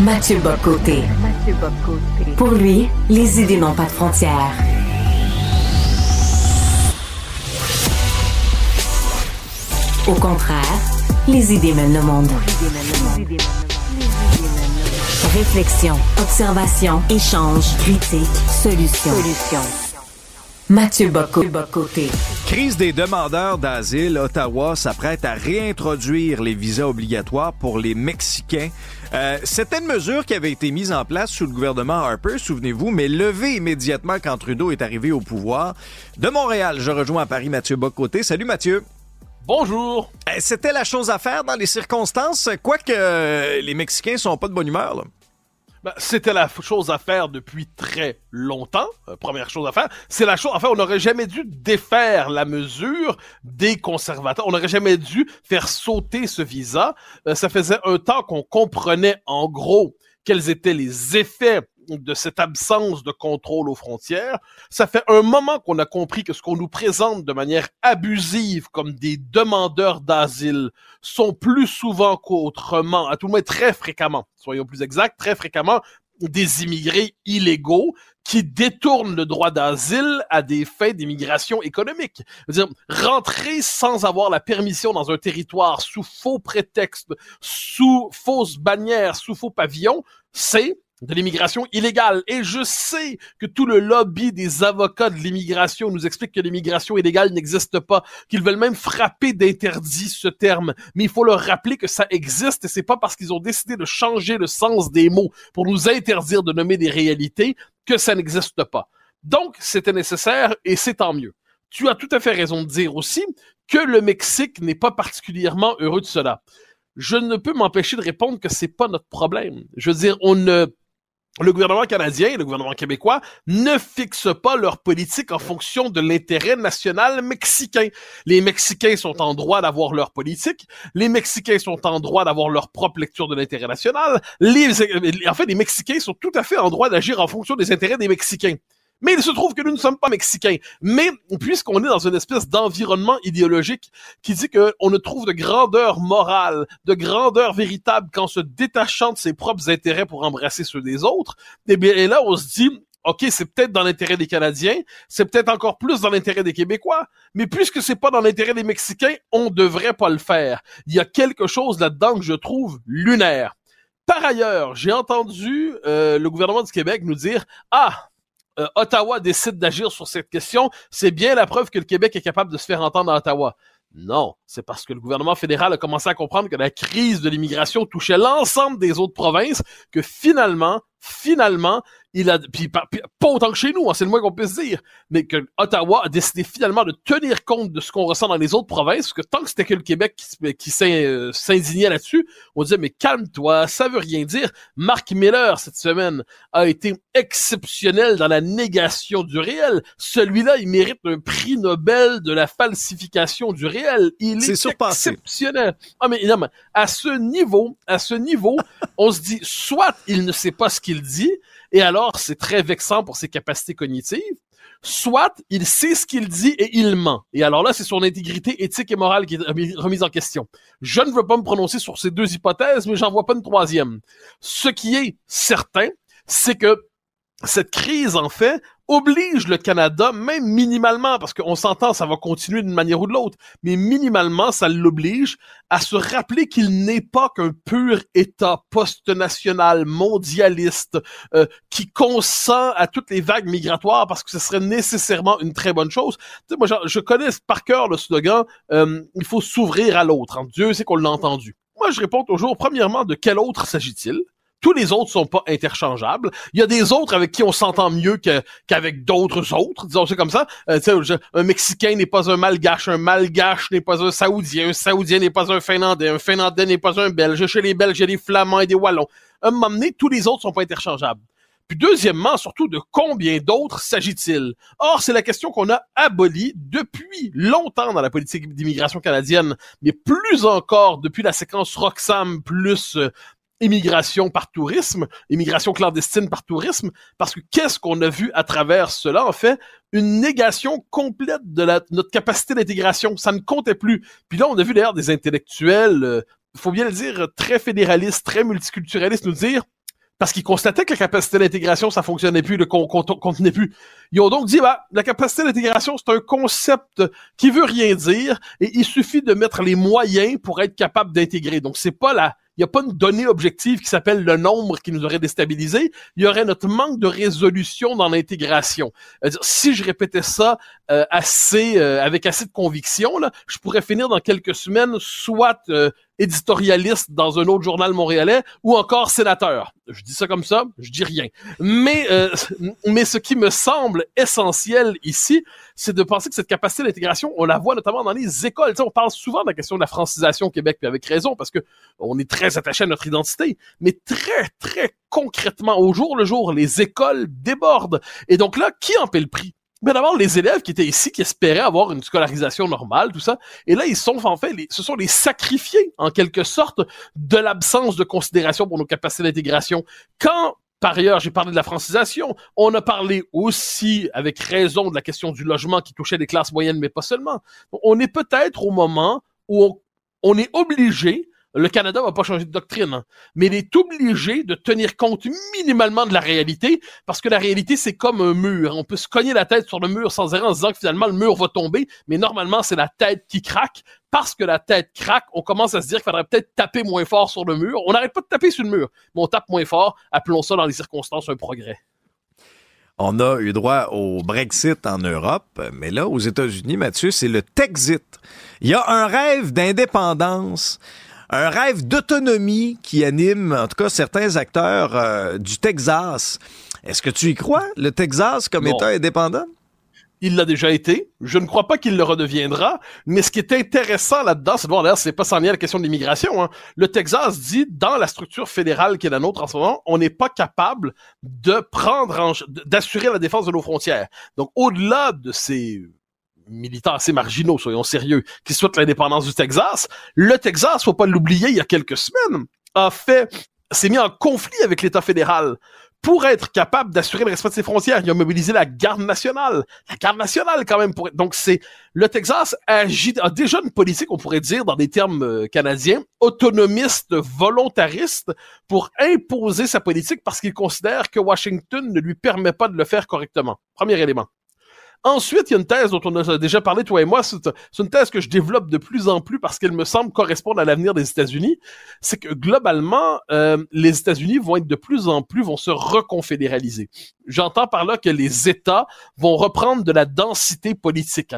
Mathieu Bocoté. Pour lui, les idées n'ont pas de frontières. Au contraire, les idées mènent le monde. Réflexion, observation, échange, critique, solution. Mathieu Bocoté. Crise des demandeurs d'asile, Ottawa s'apprête à réintroduire les visas obligatoires pour les Mexicains. Euh, C'était une mesure qui avait été mise en place sous le gouvernement Harper, souvenez-vous, mais levée immédiatement quand Trudeau est arrivé au pouvoir. De Montréal, je rejoins à Paris Mathieu Bocoté. Salut Mathieu. Bonjour. Euh, C'était la chose à faire dans les circonstances, quoique euh, les Mexicains sont pas de bonne humeur. Là. Ben, c'était la chose à faire depuis très longtemps. Euh, première chose à faire. C'est la chose. Enfin, on n'aurait jamais dû défaire la mesure des conservateurs. On n'aurait jamais dû faire sauter ce visa. Euh, ça faisait un temps qu'on comprenait en gros quels étaient les effets de cette absence de contrôle aux frontières. Ça fait un moment qu'on a compris que ce qu'on nous présente de manière abusive comme des demandeurs d'asile sont plus souvent qu'autrement, à tout le moins très fréquemment, soyons plus exacts, très fréquemment, des immigrés illégaux qui détournent le droit d'asile à des fins d'immigration économique. dire, rentrer sans avoir la permission dans un territoire sous faux prétexte, sous fausse bannière, sous faux pavillon, c'est de l'immigration illégale. Et je sais que tout le lobby des avocats de l'immigration nous explique que l'immigration illégale n'existe pas, qu'ils veulent même frapper d'interdit ce terme. Mais il faut leur rappeler que ça existe et c'est pas parce qu'ils ont décidé de changer le sens des mots pour nous interdire de nommer des réalités que ça n'existe pas. Donc, c'était nécessaire et c'est tant mieux. Tu as tout à fait raison de dire aussi que le Mexique n'est pas particulièrement heureux de cela. Je ne peux m'empêcher de répondre que c'est pas notre problème. Je veux dire, on ne le gouvernement canadien et le gouvernement québécois ne fixent pas leur politique en fonction de l'intérêt national mexicain. Les Mexicains sont en droit d'avoir leur politique, les Mexicains sont en droit d'avoir leur propre lecture de l'intérêt national, en fait, les Mexicains sont tout à fait en droit d'agir en fonction des intérêts des Mexicains. Mais il se trouve que nous ne sommes pas mexicains. Mais puisqu'on est dans une espèce d'environnement idéologique qui dit qu'on ne trouve de grandeur morale, de grandeur véritable qu'en se détachant de ses propres intérêts pour embrasser ceux des autres, eh bien et là on se dit OK, c'est peut-être dans l'intérêt des Canadiens, c'est peut-être encore plus dans l'intérêt des Québécois, mais puisque c'est pas dans l'intérêt des Mexicains, on devrait pas le faire. Il y a quelque chose là-dedans que je trouve lunaire. Par ailleurs, j'ai entendu euh, le gouvernement du Québec nous dire ah euh, Ottawa décide d'agir sur cette question, c'est bien la preuve que le Québec est capable de se faire entendre à Ottawa. Non, c'est parce que le gouvernement fédéral a commencé à comprendre que la crise de l'immigration touchait l'ensemble des autres provinces, que finalement, finalement, il a, puis, pas autant que chez nous, hein, c'est le moins qu'on puisse dire, mais que Ottawa a décidé finalement de tenir compte de ce qu'on ressent dans les autres provinces, parce que tant que c'était que le Québec qui, qui euh, s'indignait là-dessus, on disait, mais calme-toi, ça veut rien dire. Mark Miller, cette semaine, a été exceptionnel dans la négation du réel. Celui-là, il mérite un prix Nobel de la falsification du réel. Il est, exceptionnel. Ah, mais non, mais à ce niveau, à ce niveau, on se dit, soit il ne sait pas ce qu'il dit, et alors c'est très vexant pour ses capacités cognitives, soit il sait ce qu'il dit et il ment. Et alors là, c'est son intégrité éthique et morale qui est remise en question. Je ne veux pas me prononcer sur ces deux hypothèses, mais j'en vois pas une troisième. Ce qui est certain, c'est que cette crise, en fait, oblige le Canada, même minimalement, parce qu'on s'entend, ça va continuer d'une manière ou de l'autre, mais minimalement, ça l'oblige à se rappeler qu'il n'est pas qu'un pur État post-national, mondialiste, euh, qui consent à toutes les vagues migratoires parce que ce serait nécessairement une très bonne chose. Moi, je, connais par cœur le slogan euh, Il faut s'ouvrir à l'autre hein. ». Dieu sait qu'on l'a entendu. Moi, je réponds toujours, premièrement, de quel autre s'agit-il? Tous les autres sont pas interchangeables. Il y a des autres avec qui on s'entend mieux qu'avec d'autres autres, disons c'est comme ça. Euh, un Mexicain n'est pas un Malgache, un Malgache n'est pas un Saoudien, un Saoudien n'est pas un Finlandais, un Finlandais n'est pas un Belge. Chez les Belges, il y a des Flamands et des Wallons. À un moment donné, tous les autres sont pas interchangeables. Puis deuxièmement, surtout, de combien d'autres s'agit-il? Or, c'est la question qu'on a abolie depuis longtemps dans la politique d'immigration canadienne, mais plus encore depuis la séquence Roxham plus euh, immigration par tourisme, immigration clandestine par tourisme, parce que qu'est-ce qu'on a vu à travers cela, en fait, une négation complète de la, notre capacité d'intégration. Ça ne comptait plus. Puis là, on a vu d'ailleurs des intellectuels euh, faut bien le dire, très fédéraliste, très multiculturaliste, nous dire parce qu'ils constataient que la capacité d'intégration, ça fonctionnait plus, le contenait plus. Ils ont donc dit, bah, la capacité d'intégration, c'est un concept qui veut rien dire, et il suffit de mettre les moyens pour être capable d'intégrer. Donc, c'est pas la, il n'y a pas une donnée objective qui s'appelle le nombre qui nous aurait déstabilisé. Il y aurait notre manque de résolution dans l'intégration. Si je répétais ça euh, assez euh, avec assez de conviction, là, je pourrais finir dans quelques semaines soit euh, éditorialiste dans un autre journal montréalais ou encore sénateur. Je dis ça comme ça, je dis rien. Mais mais ce qui me semble essentiel ici, c'est de penser que cette capacité d'intégration, on la voit notamment dans les écoles. on parle souvent de la question de la francisation au Québec, puis avec raison, parce que on est très attaché à notre identité. Mais très, très concrètement, au jour le jour, les écoles débordent. Et donc là, qui en paie le prix? Mais d'abord, les élèves qui étaient ici, qui espéraient avoir une scolarisation normale, tout ça. Et là, ils sont, en fait, les, ce sont les sacrifiés, en quelque sorte, de l'absence de considération pour nos capacités d'intégration. Quand par ailleurs, j'ai parlé de la francisation. On a parlé aussi, avec raison, de la question du logement qui touchait les classes moyennes, mais pas seulement. On est peut-être au moment où on, on est obligé le Canada va pas changer de doctrine, hein. mais il est obligé de tenir compte minimalement de la réalité, parce que la réalité, c'est comme un mur. On peut se cogner la tête sur le mur sans arrêt en se disant que finalement le mur va tomber, mais normalement, c'est la tête qui craque. Parce que la tête craque, on commence à se dire qu'il faudrait peut-être taper moins fort sur le mur. On n'arrête pas de taper sur le mur, mais on tape moins fort. Appelons ça dans les circonstances un progrès. On a eu droit au Brexit en Europe, mais là, aux États-Unis, Mathieu, c'est le Texit. Il y a un rêve d'indépendance un rêve d'autonomie qui anime, en tout cas, certains acteurs euh, du Texas. Est-ce que tu y crois, le Texas comme État indépendant? Il l'a déjà été. Je ne crois pas qu'il le redeviendra. Mais ce qui est intéressant là-dedans, c'est de voir, d'ailleurs, c'est pas sans lien à la question de l'immigration. Hein. Le Texas dit, dans la structure fédérale qui est la nôtre en ce moment, on n'est pas capable de prendre, d'assurer la défense de nos frontières. Donc, au-delà de ces militants assez marginaux, soyons sérieux, qui souhaitent l'indépendance du Texas. Le Texas, faut pas l'oublier, il y a quelques semaines, a fait, s'est mis en conflit avec l'État fédéral pour être capable d'assurer le respect de ses frontières. Il a mobilisé la garde nationale. La garde nationale, quand même. Pour... Donc, c'est le Texas agit, a déjà une politique, on pourrait dire, dans des termes euh, canadiens, autonomiste, volontariste, pour imposer sa politique parce qu'il considère que Washington ne lui permet pas de le faire correctement. Premier élément. Ensuite, il y a une thèse dont on a déjà parlé, toi et moi. C'est une thèse que je développe de plus en plus parce qu'elle me semble correspondre à l'avenir des États-Unis. C'est que globalement, euh, les États-Unis vont être de plus en plus, vont se reconfédéraliser. J'entends par là que les États vont reprendre de la densité politique.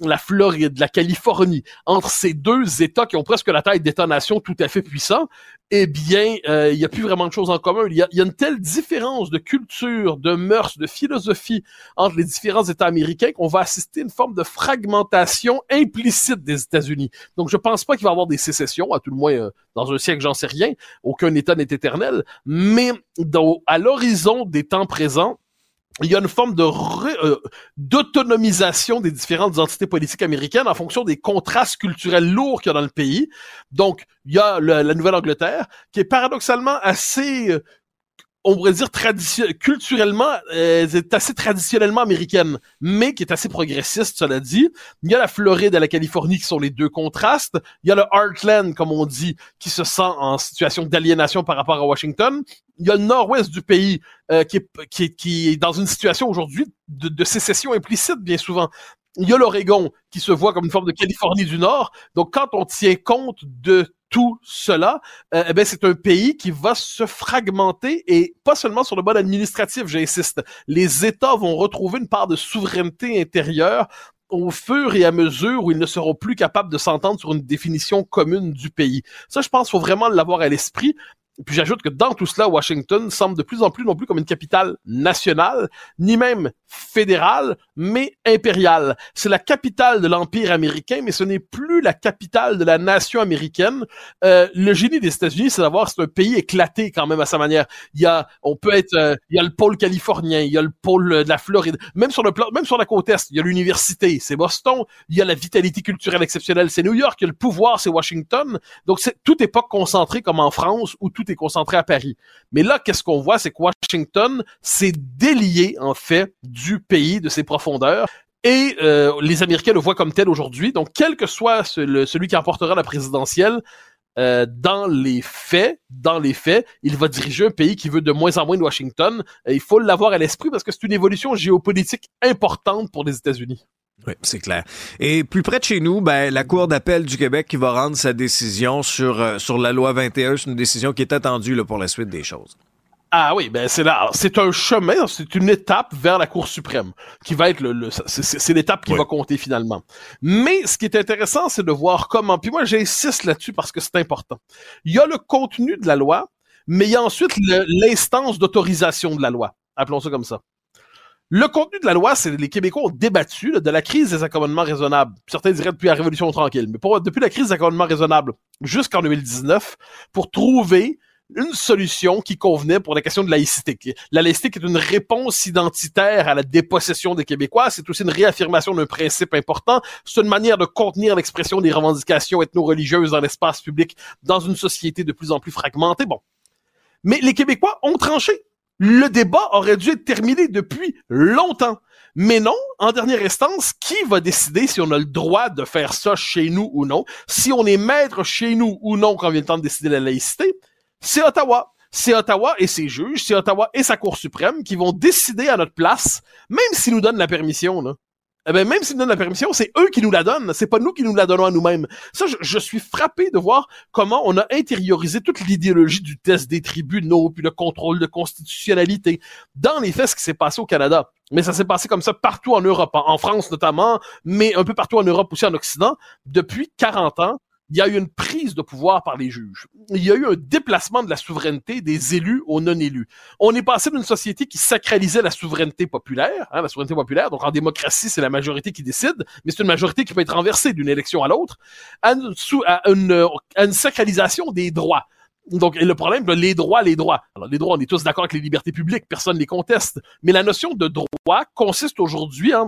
La Floride, la Californie, entre ces deux États qui ont presque la taille d'États-nations tout à fait puissants, eh bien, euh, il n'y a plus vraiment de choses en commun. Il y, y a une telle différence de culture, de mœurs, de philosophie entre les différents États américains qu'on va assister à une forme de fragmentation implicite des États-Unis. Donc, je pense pas qu'il va y avoir des sécessions, à tout le moins euh, dans un siècle, j'en sais rien. Aucun État n'est éternel. Mais dans, à l'horizon des temps présents, il y a une forme de euh, d'autonomisation des différentes entités politiques américaines en fonction des contrastes culturels lourds qu'il y a dans le pays. Donc, il y a la Nouvelle-Angleterre, qui est paradoxalement assez euh, on pourrait dire culturellement, euh, c'est assez traditionnellement américaine, mais qui est assez progressiste, cela dit. Il y a la Floride et la Californie qui sont les deux contrastes. Il y a le Heartland, comme on dit, qui se sent en situation d'aliénation par rapport à Washington. Il y a le nord-ouest du pays euh, est, est, qui, est, dans une situation aujourd'hui de, de sécession implicite, bien souvent. Il y a l'Oregon qui se voit comme une forme de Californie du Nord. Donc, quand on tient compte de tout cela, euh, ben c'est un pays qui va se fragmenter et pas seulement sur le mode administratif, j'insiste. Les États vont retrouver une part de souveraineté intérieure au fur et à mesure où ils ne seront plus capables de s'entendre sur une définition commune du pays. Ça, je pense, faut vraiment l'avoir à l'esprit. Puis j'ajoute que dans tout cela, Washington semble de plus en plus non plus comme une capitale nationale, ni même fédérale, mais impériale. C'est la capitale de l'Empire américain, mais ce n'est plus la capitale de la nation américaine. Euh, le génie des États-Unis, c'est d'avoir c'est un pays éclaté quand même à sa manière. Il y a, on peut être, euh, il y a le pôle californien, il y a le pôle de la Floride, même sur le plan, même sur la côte est, il y a l'université, c'est Boston, il y a la vitalité culturelle exceptionnelle, c'est New York, il y a le pouvoir, c'est Washington. Donc c'est tout est pas concentré comme en France où tout est concentré à Paris. Mais là, qu'est-ce qu'on voit, c'est que Washington s'est délié en fait du pays, de ses profondeurs. Et euh, les Américains le voient comme tel aujourd'hui. Donc, quel que soit celui qui emportera la présidentielle, euh, dans les faits, dans les faits, il va diriger un pays qui veut de moins en moins de Washington. il faut l'avoir à l'esprit parce que c'est une évolution géopolitique importante pour les États-Unis. Oui, c'est clair. Et plus près de chez nous, ben, la Cour d'appel du Québec qui va rendre sa décision sur, euh, sur la loi 21, c'est une décision qui est attendue là, pour la suite des choses. Ah oui, ben c'est là, c'est un chemin, c'est une étape vers la Cour suprême qui va être le, c'est l'étape qui va compter finalement. Mais ce qui est intéressant, c'est de voir comment. Puis moi, j'insiste là-dessus parce que c'est important. Il y a le contenu de la loi, mais il y a ensuite l'instance d'autorisation de la loi. Appelons ça comme ça. Le contenu de la loi, c'est les Québécois ont débattu de la crise des accommodements raisonnables. Certains diraient depuis la Révolution tranquille, mais pour, depuis la crise des accommodements raisonnables jusqu'en 2019, pour trouver une solution qui convenait pour la question de laïcité. La laïcité est une réponse identitaire à la dépossession des Québécois. C'est aussi une réaffirmation d'un principe important. C'est une manière de contenir l'expression des revendications ethno-religieuses dans l'espace public dans une société de plus en plus fragmentée. Bon. Mais les Québécois ont tranché. Le débat aurait dû être terminé depuis longtemps. Mais non, en dernière instance, qui va décider si on a le droit de faire ça chez nous ou non? Si on est maître chez nous ou non quand vient le temps de décider la laïcité? C'est Ottawa. C'est Ottawa et ses juges, c'est Ottawa et sa Cour suprême qui vont décider à notre place, même s'ils nous donnent la permission. Là eh ben, même s'ils nous donnent la permission, c'est eux qui nous la donnent. C'est pas nous qui nous la donnons à nous-mêmes. Ça, je, suis frappé de voir comment on a intériorisé toute l'idéologie du test des tribunaux, puis le contrôle de constitutionnalité. Dans les faits, ce qui s'est passé au Canada. Mais ça s'est passé comme ça partout en Europe, en France notamment, mais un peu partout en Europe aussi en Occident, depuis 40 ans il y a eu une prise de pouvoir par les juges. Il y a eu un déplacement de la souveraineté des élus aux non-élus. On est passé d'une société qui sacralisait la souveraineté populaire, hein, la souveraineté populaire, donc en démocratie, c'est la majorité qui décide, mais c'est une majorité qui peut être renversée d'une élection à l'autre, à, une, une, sacralisation des droits. Donc, le problème, les droits, les droits. Alors, les droits, on est tous d'accord avec les libertés publiques, personne ne les conteste. Mais la notion de droit consiste aujourd'hui, hein,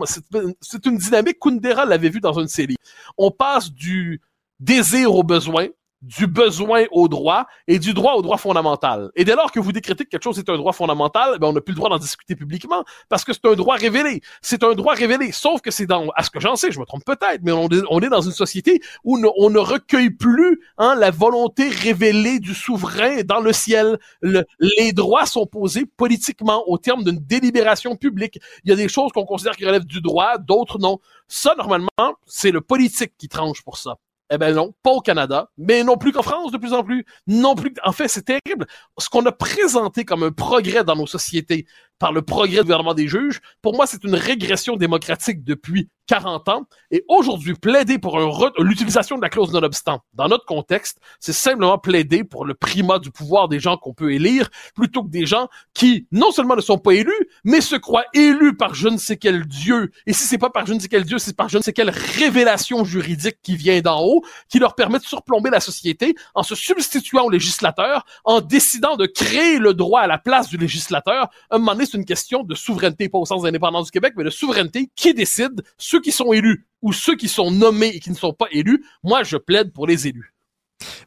c'est une dynamique, Kundera l'avait vu dans une série. On passe du désir au besoin, du besoin au droit et du droit au droit fondamental. Et dès lors que vous décrétez que quelque chose est un droit fondamental, ben on n'a plus le droit d'en discuter publiquement parce que c'est un droit révélé. C'est un droit révélé, sauf que c'est dans, à ce que j'en sais, je me trompe peut-être, mais on est, dans une société où on ne recueille plus hein, la volonté révélée du souverain dans le ciel. les droits sont posés politiquement au terme d'une délibération publique. Il y a des choses qu'on considère qui relèvent du droit, d'autres non. Ça, normalement, c'est le politique qui tranche pour ça. Eh ben non, pas au Canada, mais non plus qu'en France de plus en plus. Non plus. En fait, c'est terrible. Ce qu'on a présenté comme un progrès dans nos sociétés par le progrès du gouvernement des juges, pour moi, c'est une régression démocratique depuis 40 ans. Et aujourd'hui, plaider pour l'utilisation de la clause non-obstant dans notre contexte, c'est simplement plaider pour le primat du pouvoir des gens qu'on peut élire, plutôt que des gens qui, non seulement ne sont pas élus, mais se croient élus par je ne sais quel dieu. Et si c'est pas par je ne sais quel dieu, c'est par je ne sais quelle révélation juridique qui vient d'en haut, qui leur permet de surplomber la société en se substituant au législateur, en décidant de créer le droit à la place du législateur. Un moment donné, c'est une question de souveraineté, pas au sens d'indépendance du Québec, mais de souveraineté qui décide ceux qui sont élus ou ceux qui sont nommés et qui ne sont pas élus. Moi, je plaide pour les élus.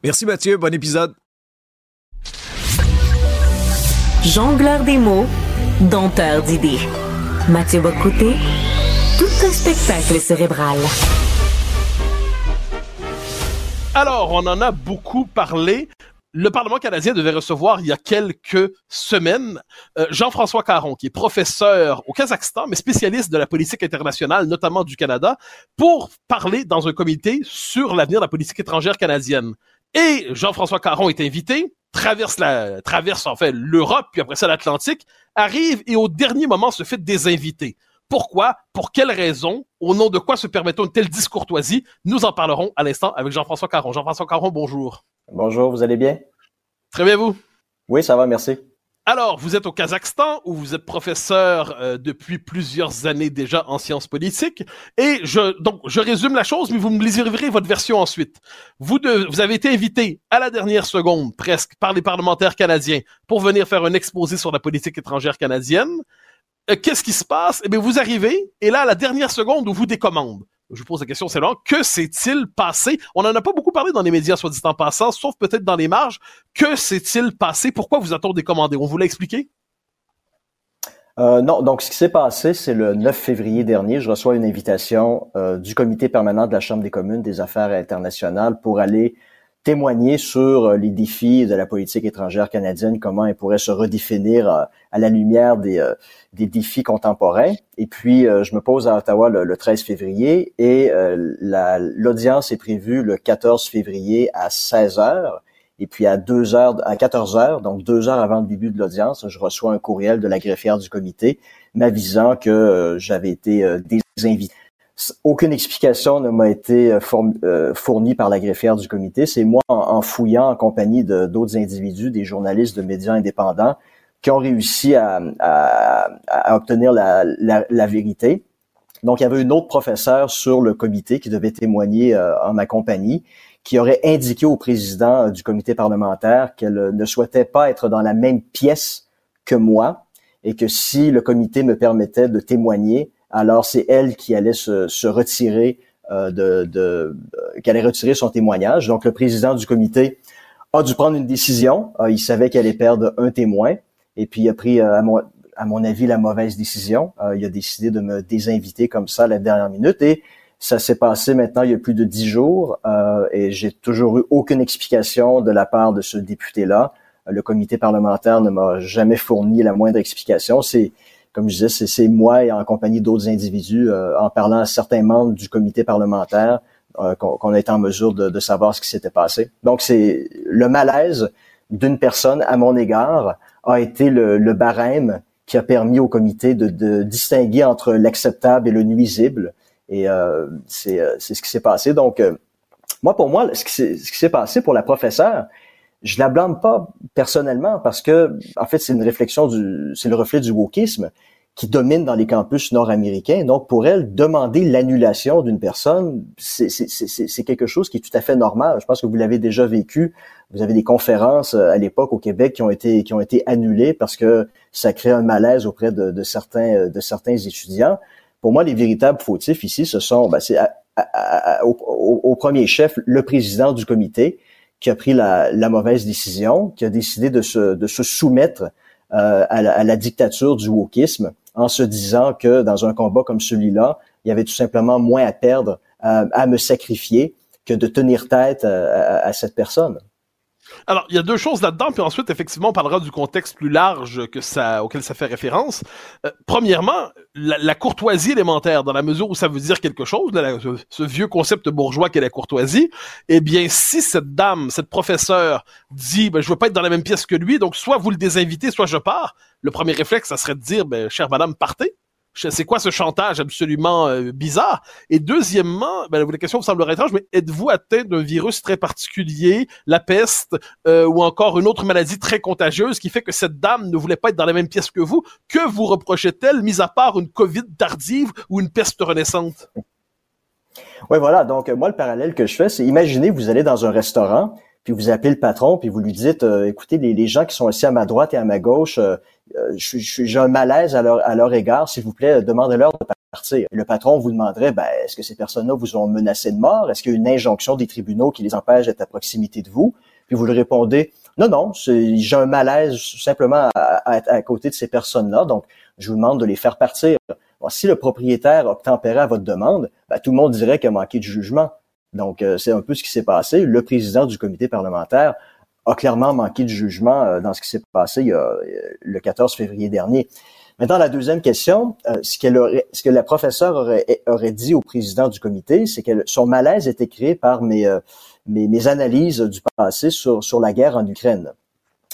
Merci Mathieu, bon épisode. Jongleur des mots, dompteur d'idées. Mathieu Bocoté, tout un spectacle cérébral. Alors, on en a beaucoup parlé le Parlement canadien devait recevoir il y a quelques semaines euh, Jean-François Caron, qui est professeur au Kazakhstan, mais spécialiste de la politique internationale, notamment du Canada, pour parler dans un comité sur l'avenir de la politique étrangère canadienne. Et Jean-François Caron est invité, traverse la, traverse en fait l'Europe, puis après ça l'Atlantique, arrive et au dernier moment se fait désinviter. Pourquoi? Pour quelles raisons? Au nom de quoi se permettons une telle discourtoisie? Nous en parlerons à l'instant avec Jean-François Caron. Jean-François Caron, bonjour. Bonjour, vous allez bien? Très bien, vous? Oui, ça va, merci. Alors, vous êtes au Kazakhstan où vous êtes professeur euh, depuis plusieurs années déjà en sciences politiques. Et je donc je résume la chose, mais vous me livrerez votre version ensuite. Vous, vous avez été invité à la dernière seconde, presque, par les parlementaires canadiens pour venir faire un exposé sur la politique étrangère canadienne. Euh, qu'est-ce qui se passe? Eh bien, vous arrivez, et là, à la dernière seconde, où vous décommande. Je vous pose la question, c'est que s'est-il passé? On n'en a pas beaucoup parlé dans les médias, soit dit en passant, sauf peut-être dans les marges. Que s'est-il passé? Pourquoi vous a-t-on décommandé? On vous l'a expliqué? Euh, non, donc ce qui s'est passé, c'est le 9 février dernier, je reçois une invitation euh, du comité permanent de la Chambre des communes des affaires internationales pour aller témoigner sur les défis de la politique étrangère canadienne, comment elle pourrait se redéfinir à la lumière des, des défis contemporains. Et puis, je me pose à Ottawa le, 13 février et l'audience est prévue le 14 février à 16 heures. Et puis à 2 heures, à 14 heures, donc deux heures avant le début de l'audience, je reçois un courriel de la greffière du comité m'avisant que euh, j'avais été euh, désinvité. Aucune explication ne m'a été euh, fournie par la greffière du comité. C'est moi, en, fouillant en compagnie d'autres individus, des journalistes de médias indépendants, qui ont réussi à, obtenir la, vérité. Donc, il y avait une autre professeure sur le comité qui devait témoigner en ma compagnie qui aurait indiqué au président euh, du comité parlementaire qu'elle euh, ne souhaitait pas être dans la même pièce que moi et que si le comité me permettait de témoigner, alors c'est elle qui allait se, retirer euh, de, de qu'elle allait retirer son témoignage. Donc le président du comité a dû prendre une décision. il savait qu'elle allait perdre un témoin et puis il a pris à mon, à mon avis la mauvaise décision. il a décidé de me désinviter comme ça à la dernière minute et ça s'est passé maintenant il y a plus de dix jours euh, et j'ai toujours eu aucune explication de la part de ce député-là. Le comité parlementaire ne m'a jamais fourni la moindre explication. C'est, comme je disais, c'est moi et en compagnie d'autres individus, euh, en parlant à certains membres du comité parlementaire, euh, qu'on été en mesure de, savoir ce qui s'était passé. Donc, c'est le malaise d'une personne à mon égard a été le, le barème qui a permis au comité de, de distinguer entre l'acceptable et le nuisible et euh, euh, c'est ce qui s'est passé. Donc, euh, moi, pour moi, ce qui s'est passé pour la professeure, je la blâme pas personnellement parce que, en fait, c'est une réflexion du, c'est le reflet du wokisme qui domine dans les campus nord-américains. Donc, pour elle, demander l'annulation d'une personne, c'est quelque chose qui est tout à fait normal. Je pense que vous l'avez déjà vécu. Vous avez des conférences à l'époque au Québec qui ont été qui ont été annulées parce que ça crée un malaise auprès de, de certains de certains étudiants. Pour moi, les véritables fautifs ici, ce sont, ben, c'est au, premier chef, le président du comité, qui a pris la, mauvaise décision, qui a décidé de se, de se soumettre euh, à, la, dictature du wokisme, en se disant que dans un combat comme celui-là, il y avait tout simplement moins à perdre euh, à me sacrifier que de tenir tête euh, à cette personne. Alors, il y a deux choses là-dedans, puis ensuite, effectivement, on parlera du contexte plus large que ça, auquel ça fait référence. Euh, premièrement, la, courtoisie élémentaire, dans la mesure où ça veut dire quelque chose, ce, vieux concept bourgeois qu'est la courtoisie, eh bien, si cette dame, cette professeure dit, ben, je veux pas être dans la même pièce que lui, donc soit vous le désinvitez, soit je pars, le premier réflexe, ça serait de dire, ben, chère madame, partez c'est quoi ce chantage absolument euh, bizarre? Et deuxièmement, ben, la question vous semblerait étrange, mais êtes-vous atteint d'un virus très particulier, la peste, euh, ou encore une autre maladie très contagieuse qui fait que cette dame ne voulait pas être dans la même pièce que vous? Que vous reprochait-elle, mis à part une COVID tardive ou une peste renaissante? Oui, voilà. Donc, moi, le parallèle que je fais, c'est imaginez, vous allez dans un restaurant, puis vous appelez le patron, puis vous lui dites, euh, écoutez, les, gens qui sont assis à ma droite et à ma gauche, euh, euh, j'ai un malaise à leur, égard, s'il vous plaît, demandez-leur de partir. Le patron vous demanderait, ben, est-ce que ces personnes-là vous ont menacé de mort? Est-ce qu'il y a une injonction des tribunaux qui les empêche d'être à proximité de vous? Puis vous lui répondez, non, non, j'ai un malaise simplement à, être à, côté de ces personnes-là, donc je vous demande de les faire partir. si le propriétaire obtempérait à votre demande, ben, tout le monde dirait qu'il a manqué de jugement. Donc, euh, c'est un peu ce qui s'est passé. Le président du comité parlementaire a clairement manqué de jugement euh, dans ce qui s'est passé le 14 février dernier. Maintenant, la deuxième question, euh, ce, qu'elle aurait, ce que la professeure aurait, aurait dit au président du comité, c'est que son malaise était créé par mes, mes, mes, analyses du passé sur, sur la guerre en Ukraine.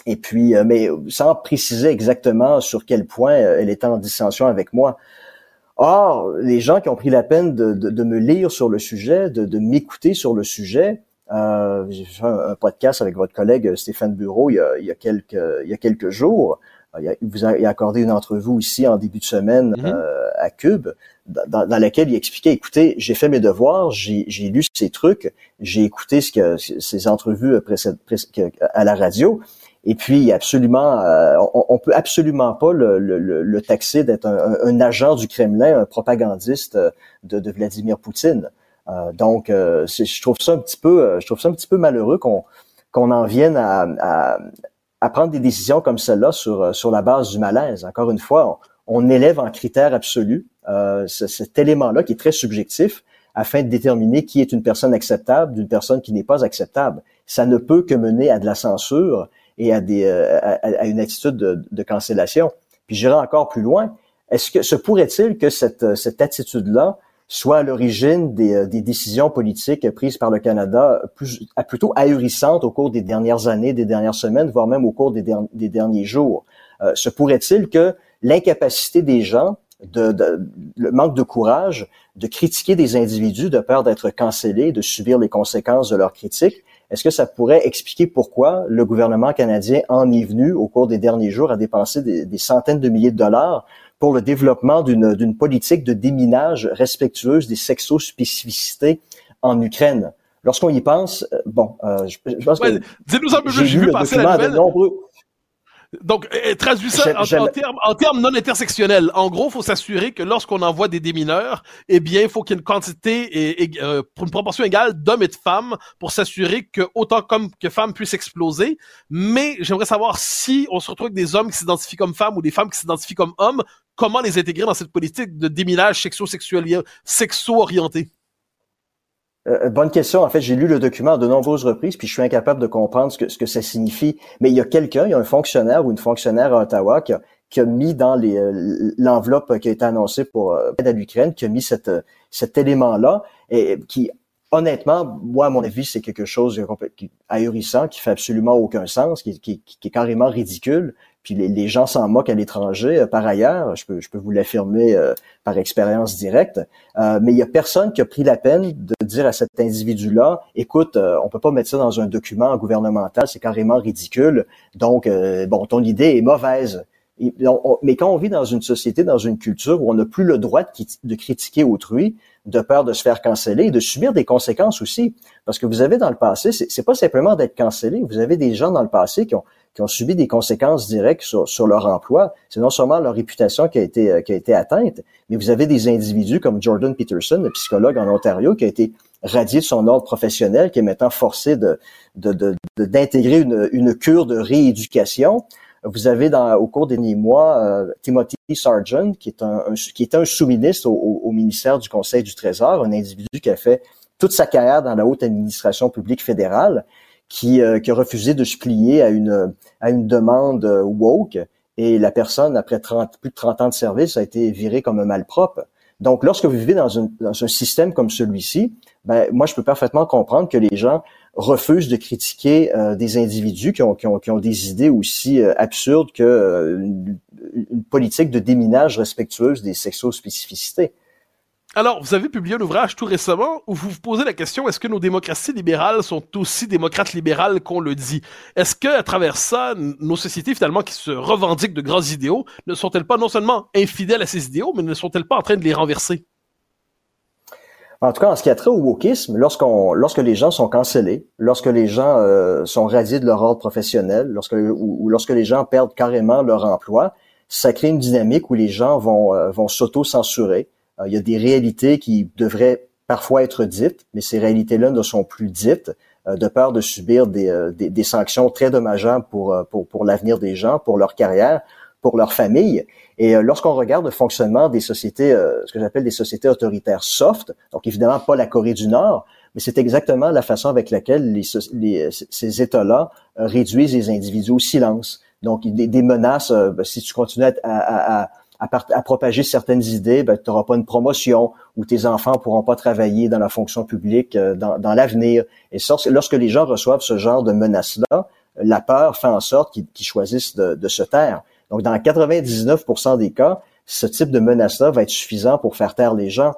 Et puis, mais sans préciser exactement sur quel point elle était en dissension avec moi. Or, les gens qui ont pris la peine de, de, de me lire sur le sujet, de, de m'écouter sur le sujet, euh, j'ai fait un, podcast avec votre collègue Stéphane Bureau il y a, il y a quelques, il y a quelques jours. Il, vous a, accordé une entrevue ici en début de semaine mm-hmm. euh, à Cube, dans, dans, laquelle il expliquait, écoutez, j'ai fait mes devoirs, j'ai lu ces trucs, j'ai écouté ce que ces entrevues à la radio, et puis, absolument, euh, on, on, peut absolument pas le, le, le taxer d'être un, un, agent du Kremlin, un propagandiste euh, de, de Vladimir Poutine. Euh, donc, euh, je trouve ça un petit peu, je trouve ça un petit peu malheureux qu'on qu'on en vienne à, à, à, prendre des décisions comme celle-là sur sur la base du malaise. Encore une fois, on, élève en critère absolu cet élément-là qui est très subjectif afin de déterminer qui est une personne acceptable d'une personne qui n'est pas acceptable. Ça ne peut que mener à de la censure et à, des, euh, à, une attitude de, de cancellation. Puis j'irai encore plus loin. Est-ce que se pourrait-il que cette, cette attitude-là soit à l'origine des, euh, des, décisions politiques prises par le Canada plus, plutôt ahurissantes au cours des dernières années, des dernières semaines, voire même au cours des, derniers jours? Euh, se pourrait-il que l'incapacité des gens, de, de, le manque de courage de critiquer des individus de peur d'être cancellés, de subir les conséquences de leurs critiques, est-ce que ça pourrait expliquer pourquoi le gouvernement canadien en est venu au cours des derniers jours à dépenser des centaines de milliers de dollars pour le développement d'une politique de déminage respectueuse des sexospécificités en Ukraine. Lorsqu'on y pense, euh, bon, euh, je, je, pense que... Dis-nous un peu plus, j'ai vu passer la nouvelle. Nombreux... Donc, euh, traduis ça en, termes, en, termes, non intersectionnels. En gros, il faut s'assurer que lorsqu'on envoie des démineurs, eh bien, il faut qu'il y ait une quantité et, euh, pour une proportion égale d'hommes et de femmes pour s'assurer que autant comme que femmes puissent exploser. Mais j'aimerais savoir si on se retrouve avec des hommes qui s'identifient comme femmes ou des femmes qui s'identifient comme hommes, comment les intégrer dans cette politique de déminage sexo-orienté? Euh, euh, bonne question. En fait, j'ai lu le document de nombreuses reprises, puis je suis incapable de comprendre ce que, ce ça signifie. Mais il y a quelqu'un, il y a un fonctionnaire ou une fonctionnaire à Ottawa qui a, mis dans euh, l'enveloppe qui a été annoncée pour l'aide à l'Ukraine, qui a mis cette, cet élément-là, et qui honnêtement, moi, à mon avis, c'est quelque chose de ahurissant, qui fait absolument aucun sens, qui est carrément ridicule. Puis les, gens s'en moquent à l'étranger. Euh, par ailleurs, je peux, je peux vous l'affirmer euh, par expérience directe. Euh, mais il y a personne qui a pris la peine de dire à cet individu-là, écoute, on peut pas mettre ça dans un document gouvernemental, c'est carrément ridicule. Donc, bon, ton idée est mauvaise. mais quand on vit dans une société, dans une culture où on n'a plus le droit de, critiquer autrui, de peur de se faire canceller et de subir des conséquences aussi, parce que vous avez dans le passé, c'est pas simplement d'être cancellé, vous avez des gens dans le passé qui ont qui ont subi des conséquences directes sur, sur leur emploi. C'est non seulement leur réputation qui a été euh, qui a été atteinte, mais vous avez des individus comme Jordan Peterson, le psychologue en Ontario, qui a été radié de son ordre professionnel, qui est maintenant forcé de d'intégrer de, une, une cure de rééducation. Vous avez dans, au cours des derniers mois euh, Timothy Sargent, qui est un, qui est un sous-ministre au, au, ministère du Conseil du Trésor, un individu qui a fait toute sa carrière dans la haute administration publique fédérale qui, euh, qui a refusé de se plier à une, à une demande euh, woke et la personne, après 30, plus de 30 ans de service, a été virée comme un malpropre. Donc, lorsque vous vivez dans, un, dans un système comme celui-ci, ben, moi, je peux parfaitement comprendre que les gens refusent de critiquer euh, des individus qui ont, qui, ont, qui ont, des idées aussi absurdes que une, une, politique de déminage respectueuse des sexospécificités. Alors, vous avez publié un ouvrage tout récemment où vous vous posez la question est-ce que nos démocraties libérales sont aussi démocrates libérales qu'on le dit? Est-ce que à travers ça, nos sociétés finalement qui se revendiquent de grands idéaux ne sont-elles pas non seulement infidèles à ces idéaux, mais ne sont-elles pas en train de les renverser? En tout cas, en ce qui a trait au wokisme, lorsqu'on, lorsque les gens sont cancellés, lorsque les gens euh, sont radiés de leur ordre professionnel, lorsque ou, lorsque les gens perdent carrément leur emploi, ça crée une dynamique où les gens vont euh, vont s'auto-censurer, euh, il y a des réalités qui devraient parfois être dites, mais ces réalités-là ne sont plus dites euh, de peur de subir des, des sanctions très dommageables pour, pour, pour l'avenir des gens, pour leur carrière, pour leur famille. Et lorsqu'on regarde le fonctionnement des sociétés, ce que j'appelle des sociétés autoritaires soft, donc évidemment pas la Corée du Nord, mais c'est exactement la façon avec laquelle les, les, ces États-là réduisent les individus au silence. Donc des, menaces, ben, si tu continues à, à, à à, propager certaines idées, ben, tu n'auras pas une promotion ou tes enfants pourront pas travailler dans la fonction publique euh, dans, dans l'avenir. Et lorsque les gens reçoivent ce genre de menaces-là, la peur fait en sorte qu'ils choisissent de, de, se taire. Donc, dans 99% des cas, ce type de menace-là va être suffisant pour faire taire les gens.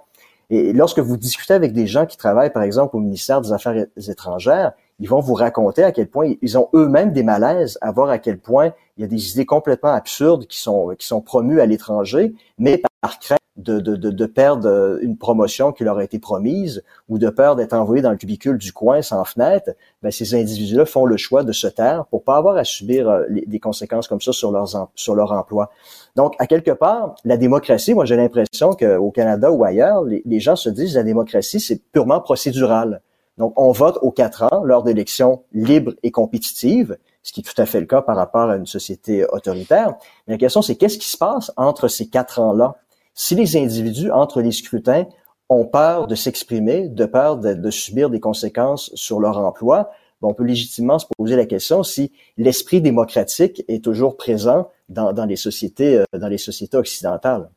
Et lorsque vous discutez avec des gens qui travaillent, par exemple, au ministère des Affaires étrangères, ils vont vous raconter à quel point ils ont eux-mêmes des malaises à voir à quel point il y a des idées complètement absurdes qui sont qui sont promues à l'étranger, mais par crainte de, de, de, perdre une promotion qui leur a été promise ou de peur d'être envoyé dans le cubicule du coin sans fenêtre, ben ces individus-là font le choix de se taire pour pas avoir à subir euh, des conséquences comme ça sur, leurs, sur leur emploi. Donc, à quelque part, la démocratie, moi j'ai l'impression qu'au Canada ou ailleurs, les, les gens se disent la démocratie, c'est purement procédural. Donc, on vote aux quatre ans lors d'élections libres et compétitives, ce qui est tout à fait le cas par rapport à une société autoritaire. Mais la question, c'est qu'est-ce qui se passe entre ces quatre ans-là? Si les individus, entre les scrutins, ont peur de s'exprimer, de peur de, subir des conséquences sur leur emploi, on peut légitimement se poser la question si l'esprit démocratique est toujours présent dans, dans les sociétés, euh, dans les sociétés occidentales.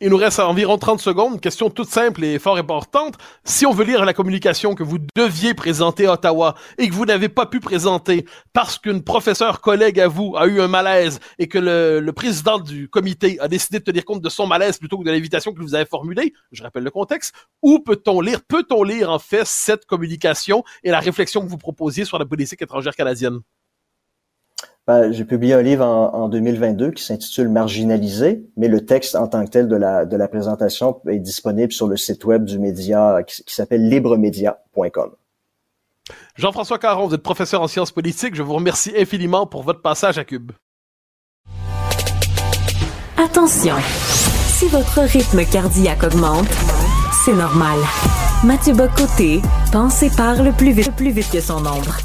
Il nous reste environ 30 secondes. Question toute simple et fort importante. Si on veut lire la communication que vous deviez présenter à Ottawa et que vous n'avez pas pu présenter parce qu'une professeure collègue à vous a eu un malaise et que le, président du comité a décidé de tenir compte de son malaise plutôt que de l'invitation que vous avez formulée, je rappelle le contexte, où peut-on lire, peut-on lire en fait cette communication et la réflexion que vous proposiez sur la politique étrangère canadienne? Ben, j'ai publié un livre en, 2022 qui s'intitule Marginalisé, mais le texte en tant que tel de la, de la présentation est disponible sur le site web du média qui, s'appelle libremedia.com. Jean-François Caron, vous êtes professeur en sciences politiques. Je vous remercie infiniment pour votre passage à Cube. Attention, si votre rythme cardiaque augmente, c'est normal. Mathieu Bocoté pense et parle plus vite, plus vite que son ombre.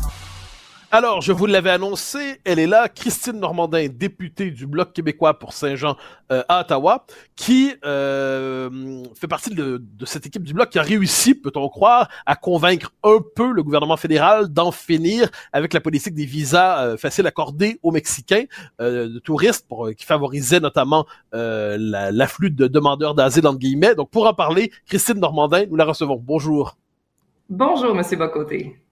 Alors, je vous l'avais annoncé, elle est là, Christine Normandin, députée du Bloc québécois pour Saint-Jean euh, à Ottawa, qui euh, fait partie de, cette équipe du Bloc qui a réussi, peut-on croire, à convaincre un peu le gouvernement fédéral d'en finir avec la politique des visas euh, faciles accordés aux Mexicains de touristes, pour, qui favorisait notamment l'afflux de demandeurs d'asile, entre guillemets. Donc, pour en parler, Christine Normandin, nous la recevons. Bonjour. Bonjour, Monsieur Bocoté.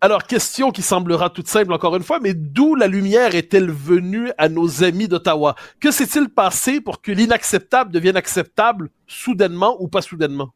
Alors, question qui semblera toute simple encore une fois, mais d'où la lumière est-elle venue à nos amis d'Ottawa? Que s'est-il passé pour que l'inacceptable devienne acceptable soudainement ou pas soudainement?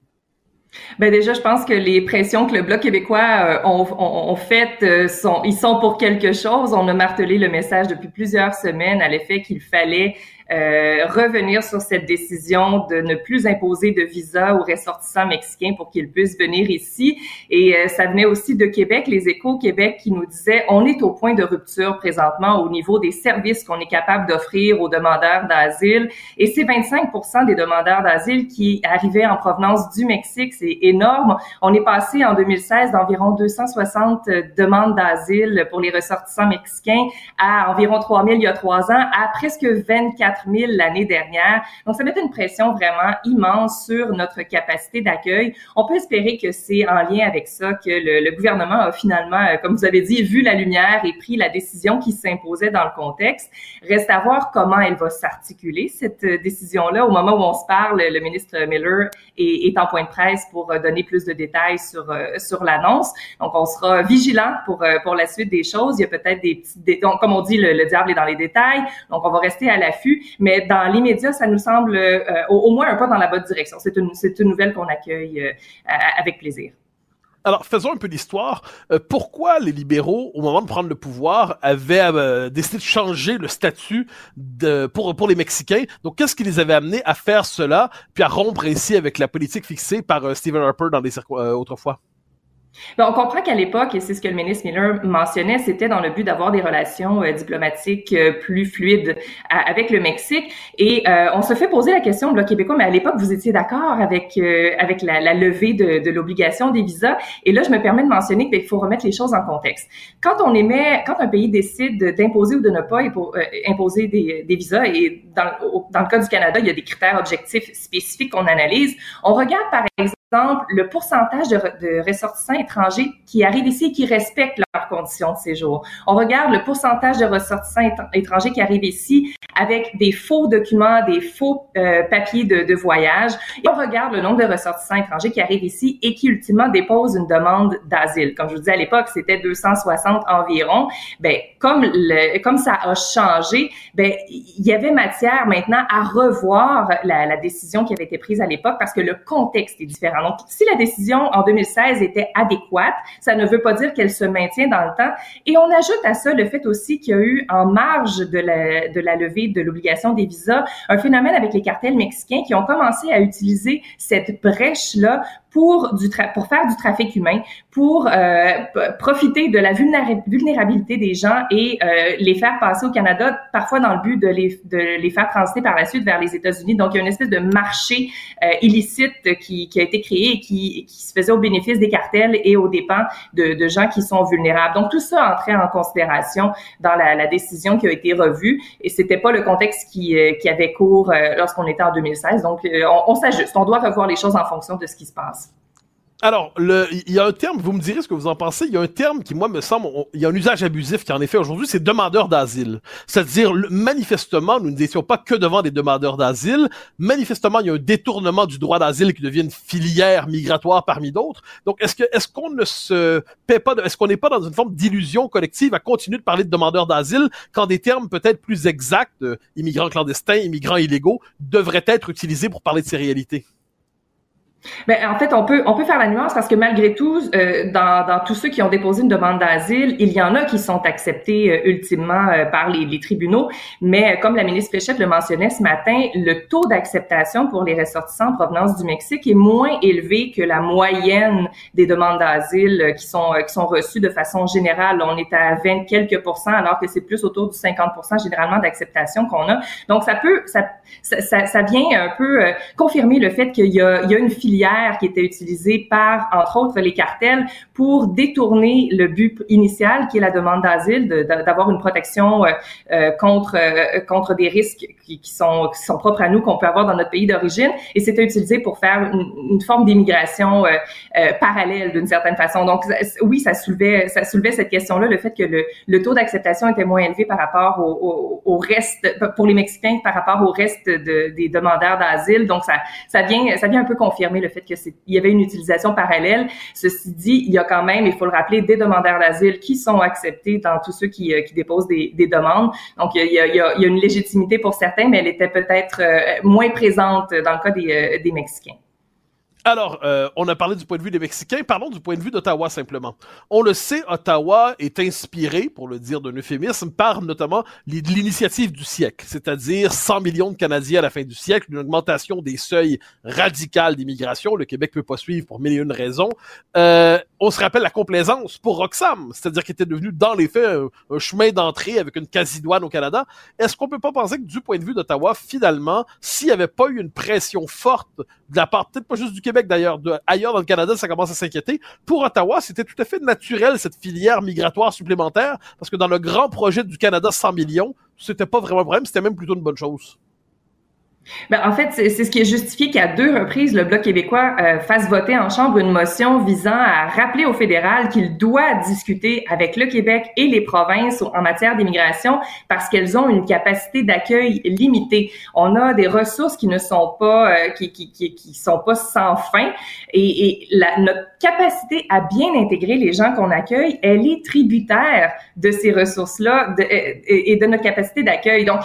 Ben déjà, je pense que les pressions que le Bloc québécois euh, ont, faites euh, sont, ils sont pour quelque chose. On a martelé le message depuis plusieurs semaines à l'effet qu'il fallait euh, revenir sur cette décision de ne plus imposer de visa aux ressortissants mexicains pour qu'ils puissent venir ici. Et euh, ça venait aussi de Québec, les échos Québec qui nous disaient on est au point de rupture présentement au niveau des services qu'on est capable d'offrir aux demandeurs d'asile. Et c'est 25% des demandeurs d'asile qui arrivaient en provenance du Mexique. C'est énorme. On est passé en 2016 d'environ 260 demandes d'asile pour les ressortissants mexicains à environ 3000 il y a trois ans, à presque 24 000 l'année dernière. Donc, ça met une pression vraiment immense sur notre capacité d'accueil. On peut espérer que c'est en lien avec ça que le, gouvernement a finalement, euh, comme vous avez dit, vu la lumière et pris la décision qui s'imposait dans le contexte. Reste à voir comment elle va s'articuler, cette euh, décision-là. Au moment où on se parle, le ministre Miller est, est en point de presse pour euh, donner plus de détails sur, sur l'annonce. Donc, on sera vigilant pour, pour la suite des choses. Il y a peut-être des petits... donc, comme on dit, le, le diable est dans les détails. Donc, on va rester à l'affût mais dans l'immédiat, ça nous semble euh, au, moins un pas dans la bonne direction. C'est une, nouvelle qu'on accueille euh, avec plaisir. Alors, faisons un peu d'histoire. Euh, pourquoi les libéraux, au moment de prendre le pouvoir, avaient décidé de changer le statut pour, les Mexicains? Donc, qu'est-ce qui les avait amenés à faire cela, puis à rompre ainsi avec la politique fixée par Stephen Harper dans les autrefois? Ben, on comprend qu'à l'époque, et c'est ce que le ministre Miller mentionnait, c'était dans le but d'avoir des relations euh, diplomatiques euh, plus fluides avec le Mexique. Et euh, on se fait poser la question au Bloc québécois, mais à l'époque, vous étiez d'accord avec avec la, levée de, de l'obligation des visas? Et là, je me permets de mentionner qu'il faut remettre les choses en contexte. Quand on émet, quand un pays décide d'imposer ou de ne pas imposer des, des visas, et dans, le cas du Canada, il y a des critères objectifs spécifiques qu'on analyse, on regarde par exemple le pourcentage de, ressortissants étrangers qui arrivent ici et qui respectent leurs conditions de séjour. On regarde le pourcentage de ressortissants étrangers qui arrivent ici avec des faux documents, des faux euh, papiers de, voyage. Et on regarde le nombre de ressortissants étrangers qui arrivent ici et qui ultimement déposent une demande d'asile. Comme je vous disais à l'époque, c'était 260 environ. Ben, comme comme ça a changé, ben, il y avait matière maintenant à revoir la, la décision qui avait été prise à l'époque parce que le contexte est différent. Donc, si la décision en 2016 était adéquate, ça ne veut pas dire qu'elle se maintient dans le temps. Et on ajoute à ça le fait aussi qu'il y a eu, en marge de la, levée de l'obligation des visas, un phénomène avec les cartels mexicains qui ont commencé à utiliser cette brèche-là pour, du pour faire du trafic humain, pour euh, profiter de la vulnérabilité des gens et euh, les faire passer au Canada, parfois dans le but de les, de les faire transiter par la suite vers les États-Unis. Donc, il y a une espèce de marché euh, illicite qui, qui a été créé et qui, qui se faisait au bénéfice des cartels et aux dépens de, de, gens qui sont vulnérables. Donc tout ça entrait en considération dans la, la décision qui a été revue et c'était pas le contexte qui, euh, qui avait cours euh, lorsqu'on était en 2016. Donc on, on s'ajuste, on doit revoir les choses en fonction de ce qui se passe. Alors, il y a un terme, vous me direz ce que vous en pensez, il y a un terme qui, moi, me semble, il y a un usage abusif qui en est fait aujourd'hui, c'est demandeur d'asile. C'est-à-dire, manifestement, nous n'étions pas que devant des demandeurs d'asile. Manifestement, il y a un détournement du droit d'asile qui devient une filière migratoire parmi d'autres. Donc, est-ce que, est-ce qu'on ne se paie pas, est-ce qu'on n'est pas dans une forme d'illusion collective à continuer de parler de demandeurs d'asile quand des termes peut-être plus exacts, euh, immigrants clandestins, immigrants illégaux, devraient être utilisés pour parler de ces réalités? Ben, en fait, on peut on peut faire la nuance parce que malgré tout, euh, dans, dans tous ceux qui ont déposé une demande d'asile, il y en a qui sont acceptés euh, ultimement euh, par les, les, tribunaux. Mais comme la ministre Péchette le mentionnait ce matin, le taux d'acceptation pour les ressortissants en provenance du Mexique est moins élevé que la moyenne des demandes d'asile qui sont qui sont reçues de façon générale. On est à 20 quelques pourcents, alors que c'est plus autour du 50% généralement d'acceptation qu'on a. Donc ça peut ça, ça, ça vient un peu confirmer le fait qu'il y a il y a une qui était utilisée par, entre autres, les cartels pour détourner le but initial qui est la demande d'asile, d'avoir une protection euh, euh, contre euh, contre des risques qui, sont propres à nous qu'on peut avoir dans notre pays d'origine. Et c'était utilisé pour faire une, forme d'immigration parallèle d'une certaine façon. Donc oui, ça soulevait ça soulevait cette question-là, le fait que le, taux d'acceptation était moins élevé par rapport au, reste pour les Mexicains par rapport au reste de, des demandeurs d'asile. Donc ça ça vient ça vient un peu confirmer le fait qu'il y avait une utilisation parallèle. Ceci dit, il y a quand même, il faut le rappeler, des demandeurs d'asile qui sont acceptés dans tous ceux qui, euh, qui déposent des, des, demandes. Donc, il y, a, il, y a, il y, a, une légitimité pour certains, mais elle était peut-être euh, moins présente dans le cas des, euh, des Mexicains. Alors, euh, on a parlé du point de vue des Mexicains, parlons du point de vue d'Ottawa simplement. On le sait, Ottawa est inspiré, pour le dire d'un euphémisme, par notamment l'initiative du siècle, c'est-à-dire 100 millions de Canadiens à la fin du siècle, une augmentation des seuils radicales d'immigration. Le Québec peut pas suivre pour mille et une raisons. Euh, on se rappelle la complaisance pour Roxham, c'est-à-dire qu'il était devenu dans les faits un, chemin d'entrée avec une quasi-douane au Canada. Est-ce qu'on peut pas penser que du point de vue d'Ottawa, finalement, s'il n'y avait pas eu une pression forte de la part, peut-être pas juste du Québec, d'ailleurs, ailleurs dans le Canada, ça commence à s'inquiéter. Pour Ottawa, c'était tout à fait naturel cette filière migratoire supplémentaire, parce que dans le grand projet du Canada 100 millions, c'était pas vraiment un problème, c'était même plutôt une bonne chose. Ben, en fait, c'est ce qui est justifié qu'à deux reprises, le Bloc québécois euh, fasse voter en Chambre une motion visant à rappeler au fédéral qu'il doit discuter avec le Québec et les provinces en matière d'immigration parce qu'elles ont une capacité d'accueil limitée. On a des ressources qui ne sont pas euh, qui, qui, qui, qui, sont pas sans fin et, et la, notre capacité à bien intégrer les gens qu'on accueille, elle est tributaire de ces ressources-là et, et, de notre capacité d'accueil. Donc,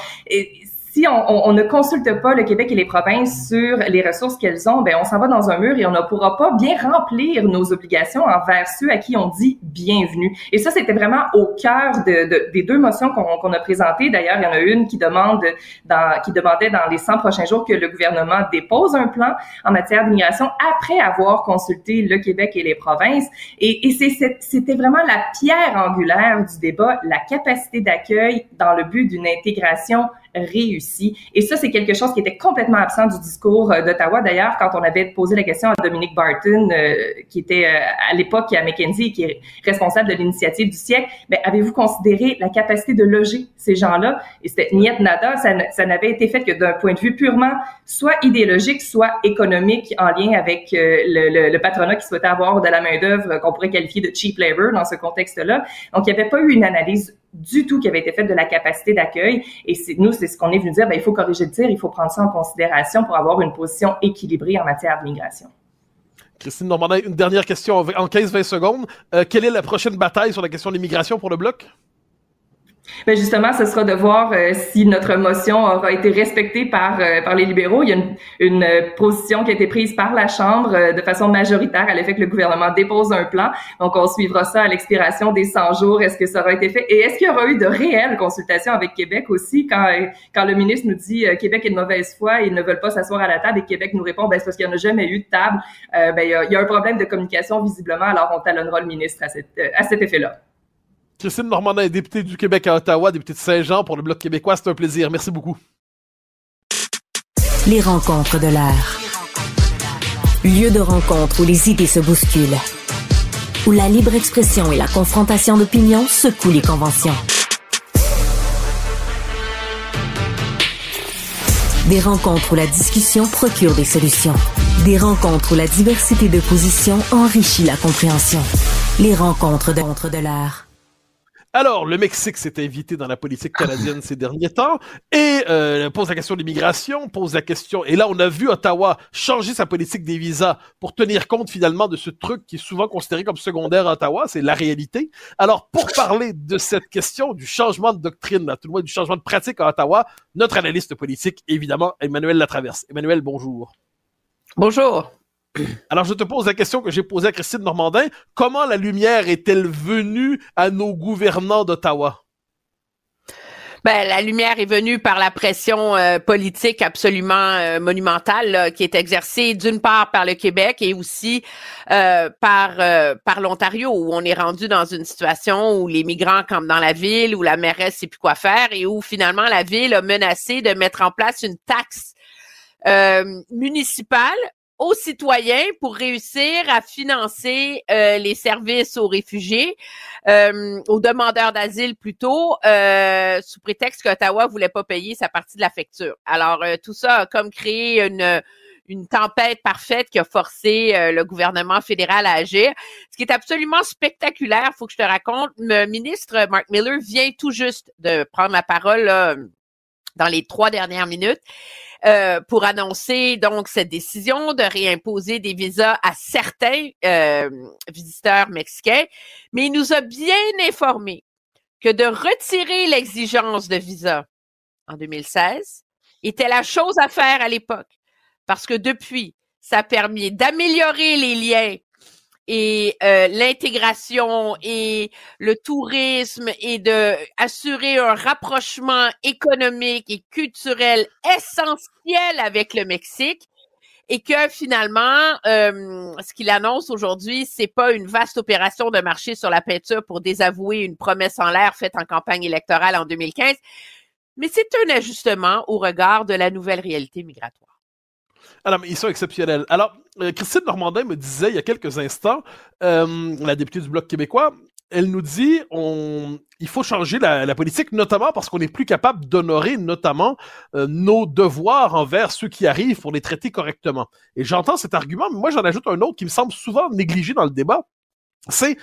si on, ne consulte pas le Québec et les provinces sur les ressources qu'elles ont, ben on s'en va dans un mur et on ne pourra pas bien remplir nos obligations envers ceux à qui on dit bienvenue. Et ça, c'était vraiment au cœur de, des deux motions qu'on a présentées. D'ailleurs, il y en a une qui demande dans, qui demandait dans les 100 prochains jours que le gouvernement dépose un plan en matière d'immigration après avoir consulté le Québec et les provinces. Et, et c'était vraiment la pierre angulaire du débat, la capacité d'accueil dans le but d'une intégration Et ça, c'est quelque chose qui était complètement absent du discours euh, d'Ottawa. D'ailleurs, quand on avait posé la question à Dominique Barton, euh, qui était euh, à l'époque à McKenzie, qui est responsable de l'initiative du siècle, ben, avez-vous considéré la capacité de loger ces gens-là? Et c'était niet nada. Ça, ça n'avait été fait que d'un point de vue purement soit idéologique, soit économique, en lien avec le, le, le, patronat qui souhaitait avoir de la main-d'œuvre qu'on pourrait qualifier de cheap labor dans ce contexte-là. Donc, il n'y avait pas eu une analyse du tout qui avait été faite de la capacité d'accueil. Et nous, c'est ce qu'on est venu dire, ben, il faut corriger le tir, il faut prendre ça en considération pour avoir une position équilibrée en matière d'immigration. Christine Normandin, une dernière question en 15-20 secondes. Euh, quelle est la prochaine bataille sur la question de l'immigration pour le Bloc? Ben justement, ce sera de voir euh, si notre motion aura été respectée par euh, par les libéraux. Il y a une, une, euh, position qui a été prise par la Chambre de façon majoritaire à l'effet que le gouvernement dépose un plan. Donc, on suivra ça à l'expiration des 100 jours. Est-ce que ça aura été fait? Et est-ce qu'il y aura eu de réelles consultations avec Québec aussi? Quand quand le ministre nous dit Québec est de mauvaise foi, ils ne veulent pas s'asseoir à la table et Québec nous répond ben c'est parce qu'il n'y en a jamais eu de table. ben il y, a, il y, a, un problème de communication visiblement. Alors, on talonnera le ministre à, cette, à cet effet-là. Christine Normandin est députée du Québec à Ottawa, députée de Saint-Jean pour le Bloc québécois. C'est un plaisir. Merci beaucoup. Les rencontres de l'air. Lieu de rencontre où les idées se bousculent. où la libre expression et la confrontation d'opinions secouent les conventions. Des rencontres où la discussion procure des solutions. Des rencontres où la diversité de positions enrichit la compréhension. Les rencontres de, de l'art. Alors, le Mexique s'est invité dans la politique canadienne ces derniers temps et euh, pose la question de l'immigration, pose la question. Et là, on a vu Ottawa changer sa politique des visas pour tenir compte finalement de ce truc qui est souvent considéré comme secondaire à Ottawa, c'est la réalité. Alors, pour parler de cette question du changement de doctrine, à tout le moins du changement de pratique à Ottawa, notre analyste politique, évidemment, Emmanuel Latraverse. Emmanuel, bonjour. Bonjour. Alors, je te pose la question que j'ai posée à Christine Normandin. Comment la lumière est-elle venue à nos gouvernants d'Ottawa? Ben, la lumière est venue par la pression euh, politique absolument euh, monumentale qui est exercée d'une part par le Québec et aussi euh, par par l'Ontario où on est rendu dans une situation où les migrants campent dans la ville, où la mairesse sait plus quoi faire et où finalement la ville a menacé de mettre en place une taxe municipale aux citoyens pour réussir à financer euh, les services aux réfugiés, euh, aux demandeurs d'asile plutôt, euh, sous prétexte qu'Ottawa voulait pas payer sa partie de la facture. Alors tout ça a comme créé une une tempête parfaite qui a forcé le gouvernement fédéral à agir. Ce qui est absolument spectaculaire, faut que je te raconte, le ministre Mark Miller vient tout juste de prendre la parole dans les trois dernières minutes euh, pour annoncer donc cette décision de réimposer des visas à certains euh, visiteurs mexicains, mais il nous a bien informé que de retirer l'exigence de visa en 2016 était la chose à faire à l'époque, parce que depuis, ça a permis d'améliorer les liens et euh, l'intégration et le tourisme et de assurer un rapprochement économique et culturel essentiel avec le Mexique et que finalement euh, ce qu'il annonce aujourd'hui c'est pas une vaste opération de marché sur la peinture pour désavouer une promesse en l'air faite en campagne électorale en 2015 mais c'est un ajustement au regard de la nouvelle réalité migratoire. Alors, ils sont exceptionnels. Alors, euh, Christine Normandin me disait il y a quelques instants, euh, la députée du Bloc québécois, elle nous dit on, il faut changer la, politique, notamment parce qu'on n'est plus capable d'honorer notamment euh, nos devoirs envers ceux qui arrivent pour les traiter correctement. Et j'entends cet argument, mais moi j'en ajoute un autre qui me semble souvent négligé dans le débat. C'est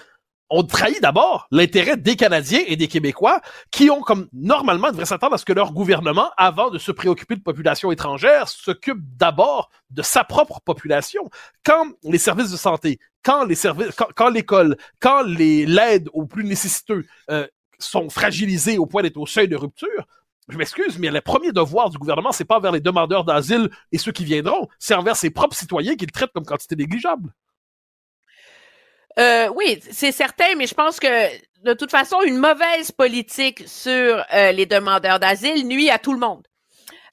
on trahit d'abord l'intérêt des Canadiens et des Québécois qui ont comme normalement devraient s'attendre à ce que leur gouvernement, avant de se préoccuper de population étrangère, s'occupe d'abord de sa propre population. Quand les services de santé, quand les services, quand, l'école, quand les l'aide aux plus nécessiteux euh, sont fragilisés au point d'être au seuil de rupture, je m'excuse, mais le premier devoir du gouvernement, c'est pas envers les demandeurs d'asile et ceux qui viendront, c'est envers ses propres citoyens qu'il traite comme quantité négligeable. Euh, oui, c'est certain, mais je pense que de toute façon, une mauvaise politique sur euh, les demandeurs d'asile nuit à tout le monde.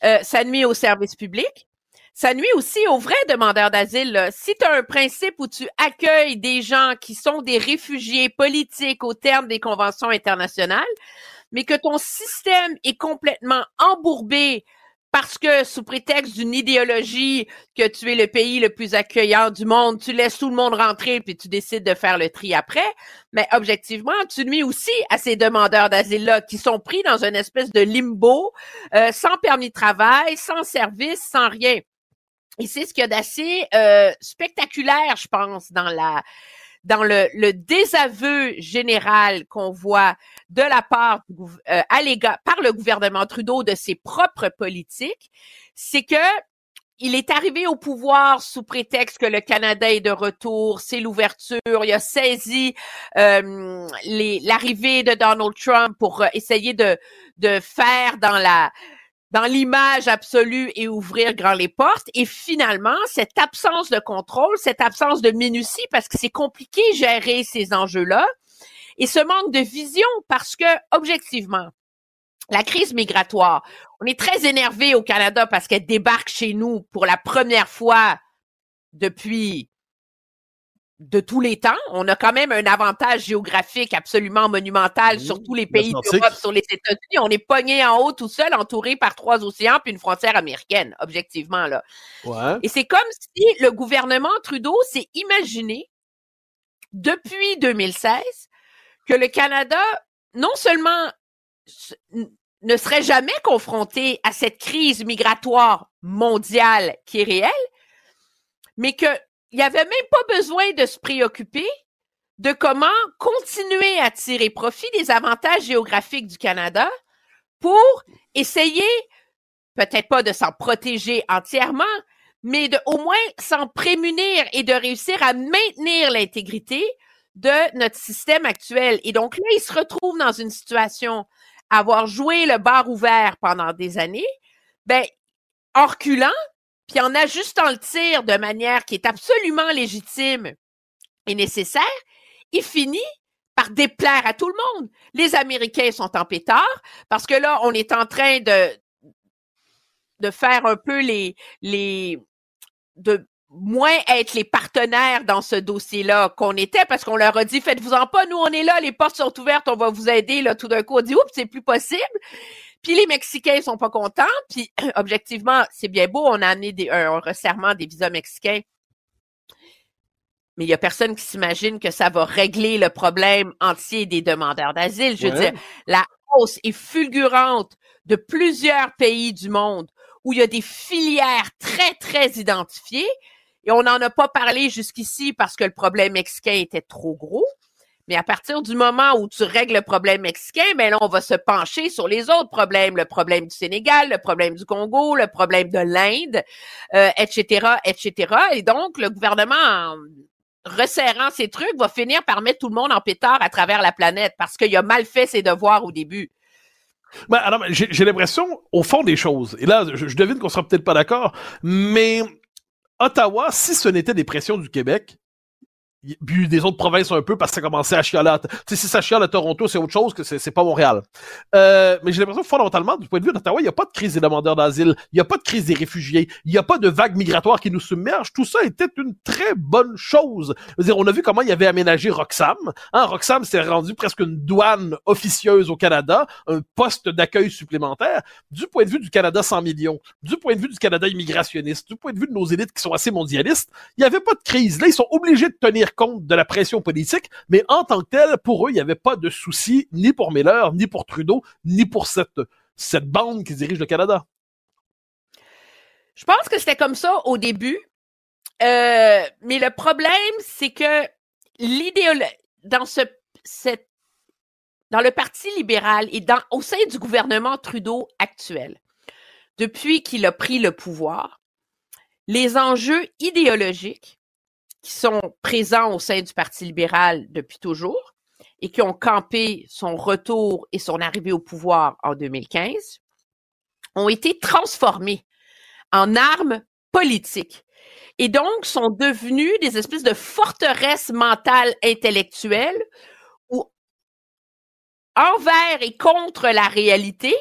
Euh, ça nuit aux services publics. Ça nuit aussi aux vrais demandeurs d'asile. Si tu as un principe où tu accueilles des gens qui sont des réfugiés politiques au terme des conventions internationales, mais que ton système est complètement embourbé parce que sous prétexte d'une idéologie que tu es le pays le plus accueillant du monde, tu laisses tout le monde rentrer puis tu décides de faire le tri après. Mais objectivement, tu nuis aussi à ces demandeurs d'asile-là qui sont pris dans une espèce de limbo, euh, sans permis de travail, sans service, sans rien. Et c'est ce qu'il y a d'assez euh, spectaculaire, je pense, dans la dans le, le désaveu général qu'on voit de la part euh, par le gouvernement Trudeau de ses propres politiques, c'est que il est arrivé au pouvoir sous prétexte que le Canada est de retour, c'est l'ouverture. Il a saisi euh, l'arrivée de Donald Trump pour euh, essayer de, de faire dans la dans l'image absolue et ouvrir grand les portes. Et finalement, cette absence de contrôle, cette absence de minutie, parce que c'est compliqué gérer ces enjeux-là, et ce manque de vision, parce que, objectivement, la crise migratoire, on est très énervé au Canada parce qu'elle débarque chez nous pour la première fois depuis de tous les temps. On a quand même un avantage géographique absolument monumental sur tous les pays d'Europe, sur les États-Unis. On est pogné en haut tout seul, entouré par trois océans puis une frontière américaine, objectivement là. Et c'est comme si le gouvernement Trudeau s'est imaginé depuis 2016 que le Canada, non seulement ne serait jamais confronté à cette crise migratoire mondiale qui est réelle, mais qu'il n'y avait même pas besoin de se préoccuper de comment continuer à tirer profit des avantages géographiques du Canada pour essayer, peut-être pas de s'en protéger entièrement, mais de au moins s'en prémunir et de réussir à maintenir l'intégrité de notre système actuel. Et donc là, il se retrouve dans une situation avoir joué le bar ouvert pendant des années, ben, en reculant, puis en ajustant le tir de manière qui est absolument légitime et nécessaire, il finit par déplaire à tout le monde. Les Américains sont en pétard parce que là, on est en train de, faire un peu les, les, de moins être les partenaires dans ce dossier-là qu'on était parce qu'on leur a dit faites-vous-en pas, nous on est là, les portes sont ouvertes, on va vous aider. Là, tout d'un coup, on dit oups, c'est plus possible. Puis les Mexicains ils sont pas contents. Puis objectivement, c'est bien beau, on a amené des, un, resserrement des visas mexicains. Mais il y a personne qui s'imagine que ça va régler le problème entier des demandeurs d'asile. Je veux dire, la hausse est fulgurante de plusieurs pays du monde où il y a des filières très, très identifiées. Et on n'en a pas parlé jusqu'ici parce que le problème mexicain était trop gros. Mais à partir du moment où tu règles le problème mexicain, ben là, on va se pencher sur les autres problèmes, le problème du Sénégal, le problème du Congo, le problème de l'Inde, etc., euh, etc. Et donc, le gouvernement, en resserrant ces trucs, va finir par mettre tout le monde en pétard à travers la planète parce qu'il a mal fait ses devoirs au début. Ben, alors, j'ai l'impression, au fond des choses, et là, je, je devine qu'on sera peut-être pas d'accord, mais Ottawa, si ce n'était des pressions du Québec, puis des autres provinces un peu parce que ça commençait à chialer. Tu sais, si ça chiale à Toronto, c'est autre chose que c'est pas Montréal. Euh, mais j'ai l'impression que fondamentalement, du point de vue d'Ottawa, il n'y a pas de crise des demandeurs d'asile, il n'y a pas de crise des réfugiés, il n'y a pas de vague migratoire qui nous submerge. Tout ça était une très bonne chose. Je veux dire, on a vu comment il y avait aménagé Roxham. Hein, Roxham s'est rendu presque une douane officieuse au Canada, un poste d'accueil supplémentaire. Du point de vue du Canada 100 millions, du point de vue du Canada immigrationniste, du point de vue de nos élites qui sont assez mondialistes, il n'y avait pas de crise. Là, ils sont obligés de tenir compte de la pression politique, mais en tant que tel, pour eux, il n'y avait pas de souci ni pour Miller, ni pour Trudeau, ni pour cette, cette bande qui dirige le Canada. Je pense que c'était comme ça au début. Euh, mais le problème, c'est que l'idéologie, dans ce, cette, dans le Parti libéral et dans, au sein du gouvernement Trudeau actuel, depuis qu'il a pris le pouvoir, les enjeux idéologiques qui sont présents au sein du Parti libéral depuis toujours et qui ont campé son retour et son arrivée au pouvoir en 2015, ont été transformés en armes politiques et donc sont devenus des espèces de forteresses mentales intellectuelles où, envers et contre la réalité,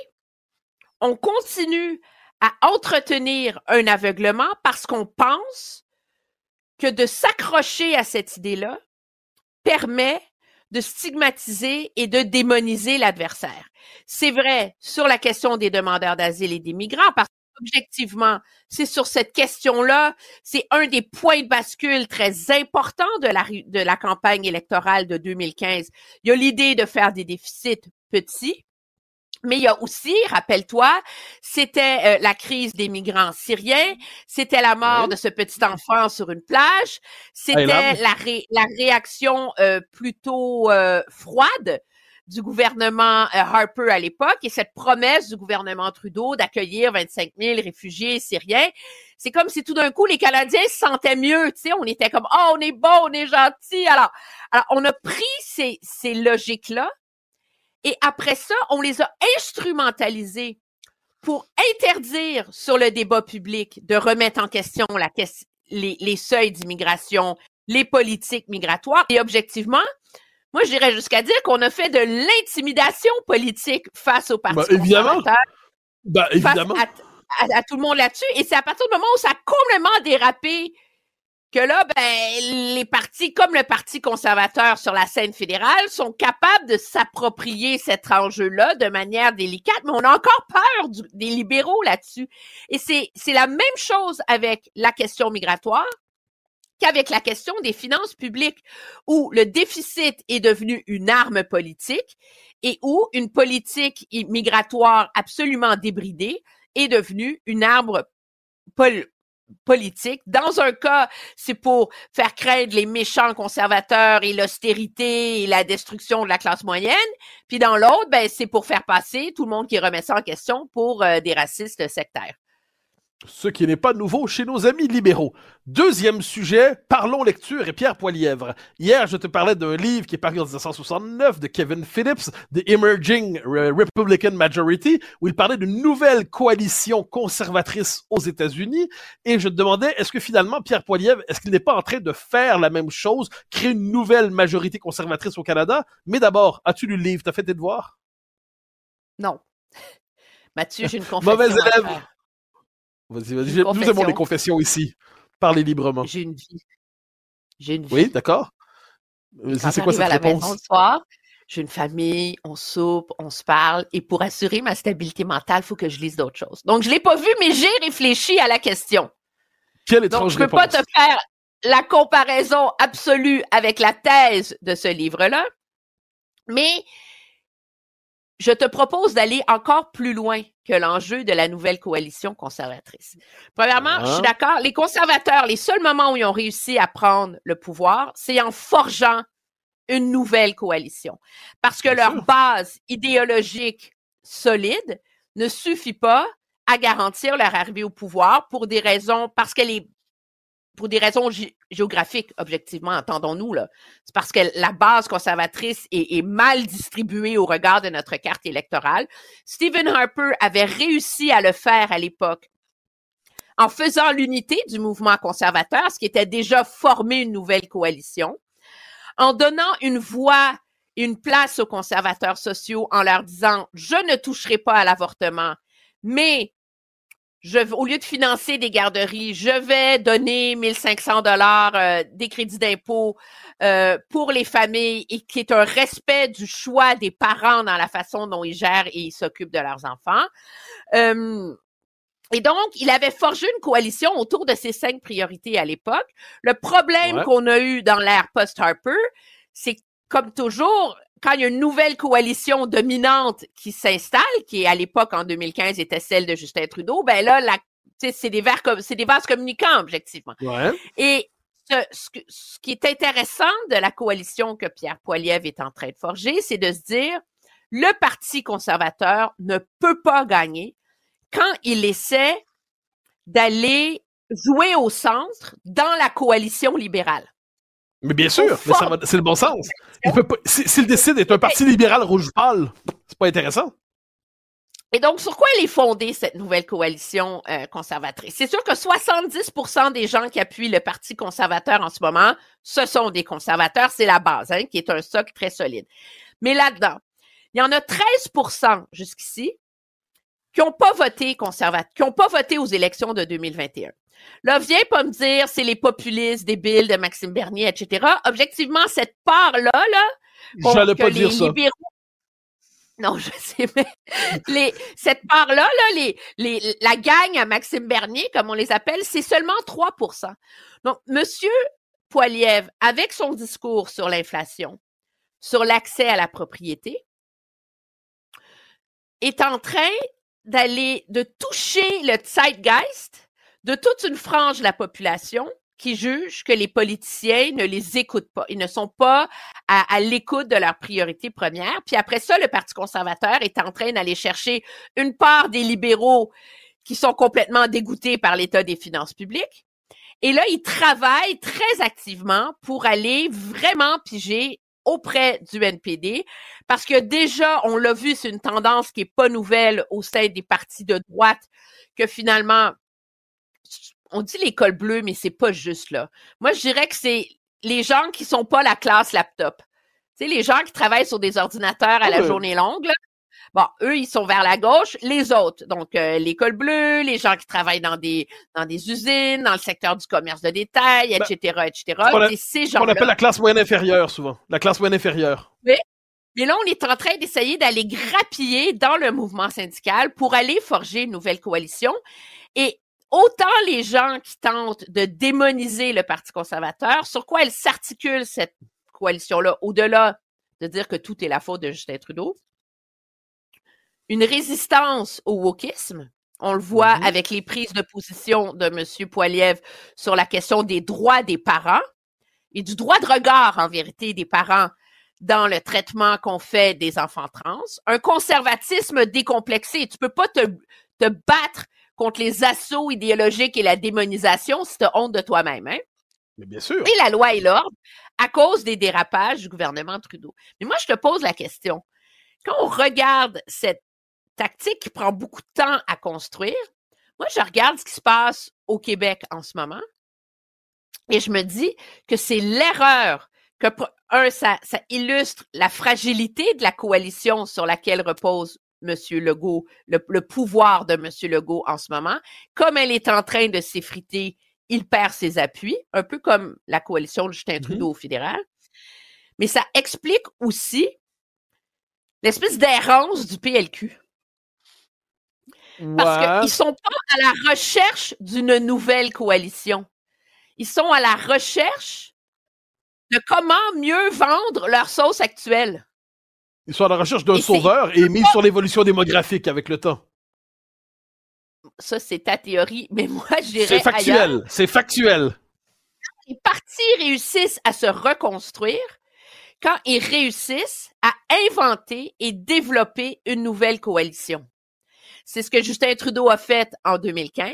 on continue à entretenir un aveuglement parce qu'on pense que de s'accrocher à cette idée-là permet de stigmatiser et de démoniser l'adversaire. C'est vrai sur la question des demandeurs d'asile et des migrants, parce qu'objectivement, c'est sur cette question-là, c'est un des points de bascule très importants de la, de la campagne électorale de 2015. Il y a l'idée de faire des déficits petits, mais il y a aussi, rappelle-toi, c'était euh, la crise des migrants syriens, c'était la mort de ce petit enfant sur une plage, c'était la, la réaction euh, plutôt euh, froide du gouvernement Harper à l'époque et cette promesse du gouvernement Trudeau d'accueillir 25 000 réfugiés syriens. C'est comme si tout d'un coup les Canadiens se sentaient mieux, tu sais, on était comme oh on est bon, on est gentil. Alors, alors on a pris ces, ces logiques là et après ça, on les a instrumentalisés pour interdire sur le débat public de remettre en question la, les, les seuils d'immigration, les politiques migratoires. Et objectivement, moi, je dirais jusqu'à dire qu'on a fait de l'intimidation politique face au Parti bah, évidemment. Bah, évidemment. Face à, à, tout le monde là-dessus. Et c'est à partir du moment où ça a complètement dérapé que là, ben, les partis, comme le Parti conservateur sur la scène fédérale, sont capables de s'approprier cet enjeu-là de manière délicate, mais on a encore peur des libéraux là-dessus. Et c'est, c'est la même chose avec la question migratoire. qu'avec la question des finances publiques, où le déficit est devenu une arme politique et où une politique migratoire absolument débridée est devenue une arme politique. Dans un cas, c'est pour faire craindre les méchants conservateurs et l'austérité et la destruction de la classe moyenne. Puis dans l'autre, ben, c'est pour faire passer tout le monde qui remet ça en question pour euh, des racistes sectaires ce qui n'est pas nouveau chez nos amis libéraux. Deuxième sujet, parlons lecture et Pierre Poilièvre. Hier, je te parlais d'un livre qui est paru en 1969 de Kevin Phillips, The Emerging Republican Majority, où il parlait d'une nouvelle coalition conservatrice aux États-Unis. Et je te demandais, est-ce que finalement, Pierre Poilièvre, est-ce qu'il n'est pas en train de faire la même chose, créer une nouvelle majorité conservatrice au Canada? Mais d'abord, as-tu lu le livre? T'as fait tes devoirs? Non. Mathieu, j'ai une confession Mauvaise élève. Vas-y, vas-y. Nous avons des confessions ici. Parlez librement. J'ai une vie. J'ai une vie. Oui, d'accord. C'est quoi cette à la Maison le soir, j'ai une famille, on soupe, on se parle, et pour assurer ma stabilité mentale, il faut que je lise d'autres choses. Donc, je l'ai pas vu, mais j'ai réfléchi à la question. Quelle étrange Donc, je peux pas te faire la comparaison absolue avec la thèse de ce livre-là, mais je te propose d'aller encore plus loin que l'enjeu de la nouvelle coalition conservatrice. Premièrement, je suis ah. d'accord, les conservateurs, les seuls moments où ils ont réussi à prendre le pouvoir, c'est en forgeant une nouvelle coalition. Parce que leur base idéologique solide ne suffit pas à garantir leur arrivée au pouvoir pour des raisons, parce qu'elle est pour des raisons géographiques, objectivement, entendons-nous. C'est parce que la base conservatrice est, mal distribuée au regard de notre carte électorale. Stephen Harper avait réussi à le faire à l'époque en faisant l'unité du mouvement conservateur, ce qui était déjà former une nouvelle coalition, en donnant une voix, une place aux conservateurs sociaux en leur disant, je ne toucherai pas à l'avortement, mais je, au lieu de financer des garderies, je vais donner 1500 dollars euh, des crédits d'impôt euh, pour les familles et qui est un respect du choix des parents dans la façon dont ils gèrent et ils s'occupent de leurs enfants. Euh, et donc, il avait forgé une coalition autour de ces cinq priorités à l'époque. Le problème qu'on a eu dans l'ère post-Harper, c'est comme toujours, quand il y a une nouvelle coalition dominante qui s'installe, qui à l'époque en 2015 était celle de Justin Trudeau, ben là, la, c'est des vers c'est des vases communicants objectivement. Et ce, qui est intéressant de la coalition que Pierre Poilievre est en train de forger, c'est de se dire le Parti conservateur ne peut pas gagner quand il essaie d'aller jouer au centre dans la coalition libérale. Mais bien sûr, c'est le bon sens. S'il décide d'être un parti libéral rouge pâle, c'est pas intéressant. Et donc, sur quoi elle est fondée, cette nouvelle coalition euh, conservatrice? C'est sûr que 70% des gens qui appuient le Parti conservateur en ce moment, ce sont des conservateurs, c'est la base, hein, qui est un socle très solide. Mais là-dedans, il y en a 13% jusqu'ici qui n'ont pas voté conservateur, qui n'ont pas voté aux élections de 2021. Là, viens pas me dire c'est les populistes débiles de Maxime Bernier, etc. Objectivement, cette part-là, là, J'allais pas dire ça. Non, je sais, mais les, cette part-là, là, les, les, la gang à Maxime Bernier, comme on les appelle, c'est seulement 3% Donc, Monsieur Poiliev, avec son discours sur l'inflation, sur l'accès à la propriété, est en train d'aller, de toucher le zeitgeist de toute une frange de la population qui juge que les politiciens ne les écoutent pas. Ils ne sont pas à, l'écoute de leurs priorités premières. Puis après ça, le Parti conservateur est en train d'aller chercher une part des libéraux qui sont complètement dégoûtés par l'état des finances publiques. Et là, ils travaillent très activement pour aller vraiment piger auprès du NPD parce que déjà, on l'a vu, c'est une tendance qui est pas nouvelle au sein des partis de droite que finalement, on dit l'école bleue, mais c'est pas juste là. Moi, je dirais que c'est les gens qui sont pas la classe laptop. Tu sais, les gens qui travaillent sur des ordinateurs à la journée longue, Bon, eux, ils sont vers la gauche. Les autres, donc euh, l'école bleue, les gens qui travaillent dans des dans des usines, dans le secteur du commerce de détail, etc., ben, etc. C'est ces gens On appelle la classe moyenne inférieure souvent. La classe moyenne inférieure. Oui. Mais là, on est en train d'essayer d'aller grappiller dans le mouvement syndical pour aller forger une nouvelle coalition. Et autant les gens qui tentent de démoniser le Parti conservateur, sur quoi elle s'articule cette coalition-là, au-delà de dire que tout est la faute de Justin Trudeau, une résistance au wokisme. On le voit Mhm. avec les prises de position de M. Poiliev sur la question des droits des parents et du droit de regard, en vérité, des parents dans le traitement qu'on fait des enfants trans. Un conservatisme décomplexé. Tu peux pas te, te battre contre les assauts idéologiques et la démonisation si tu as honte de toi-même. Hein? Mais bien sûr. et la loi et l'ordre à cause des dérapages du gouvernement Trudeau. Mais moi, je te pose la question. Quand on regarde cette tactique qui prend beaucoup de temps à construire, moi, je regarde ce qui se passe au Québec en ce moment et je me dis que c'est l'erreur que, un, ça, ça illustre la fragilité de la coalition sur laquelle repose M. Legault, le, le pouvoir de M. Legault en ce moment. Comme elle est en train de s'effriter, il perd ses appuis, un peu comme la coalition de Justin Mhm. Trudeau au fédéral. Mais ça explique aussi l'espèce d'errance du PLQ. Parce qu'ils sont pas à la recherche d'une nouvelle coalition. Ils sont à la recherche de comment mieux vendre leur sauce actuelle. Ils sont à la recherche d'un sauveur et mis sur l'évolution démographique avec le temps. Ça, c'est ta théorie, mais moi, je C'est factuel. C'est factuel. les partis réussissent à se reconstruire quand ils réussissent à inventer et développer une nouvelle coalition. C'est ce que Justin Trudeau a fait en 2015.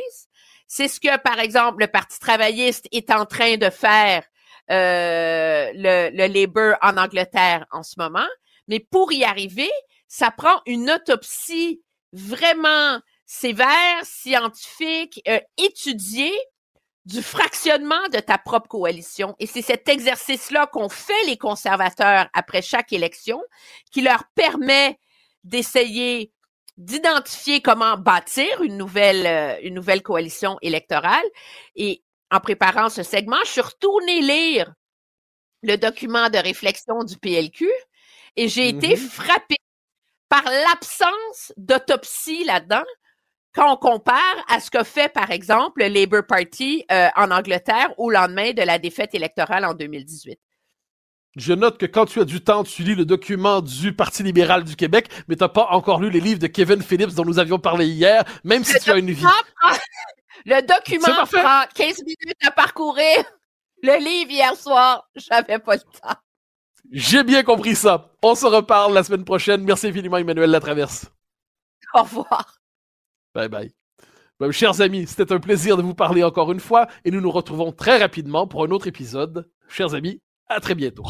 C'est ce que, par exemple, le Parti travailliste est en train de faire euh, le, le Labour en Angleterre en ce moment. Mais pour y arriver, ça prend une autopsie vraiment sévère, scientifique, euh, étudiée du fractionnement de ta propre coalition. Et c'est cet exercice-là qu'ont fait les conservateurs après chaque élection qui leur permet d'essayer d'identifier comment bâtir une nouvelle, euh, une nouvelle coalition électorale. Et en préparant ce segment, je suis retournée lire le document de réflexion du PLQ et j'ai été Mhm. frappée par l'absence d'autopsie là-dedans quand on compare à ce qu'a fait, par exemple, le Labour Party euh, en Angleterre au lendemain de la défaite électorale en 2018. Je note que quand tu as du temps, tu lis le document du Parti libéral du Québec, mais t'as pas encore lu les livres de Kevin Phillips dont nous avions parlé hier, même si Le tu as une vie. prend- Le document prend 15 minutes à parcourir. Le livre hier soir, j'avais pas le temps. J'ai bien compris ça. On se reparle la semaine prochaine. Merci infiniment, Emmanuel Latraverse. Au revoir. Bye bye. Chers amis, c'était un plaisir de vous parler encore une fois et nous nous retrouvons très rapidement pour un autre épisode. Chers amis, à très bientôt.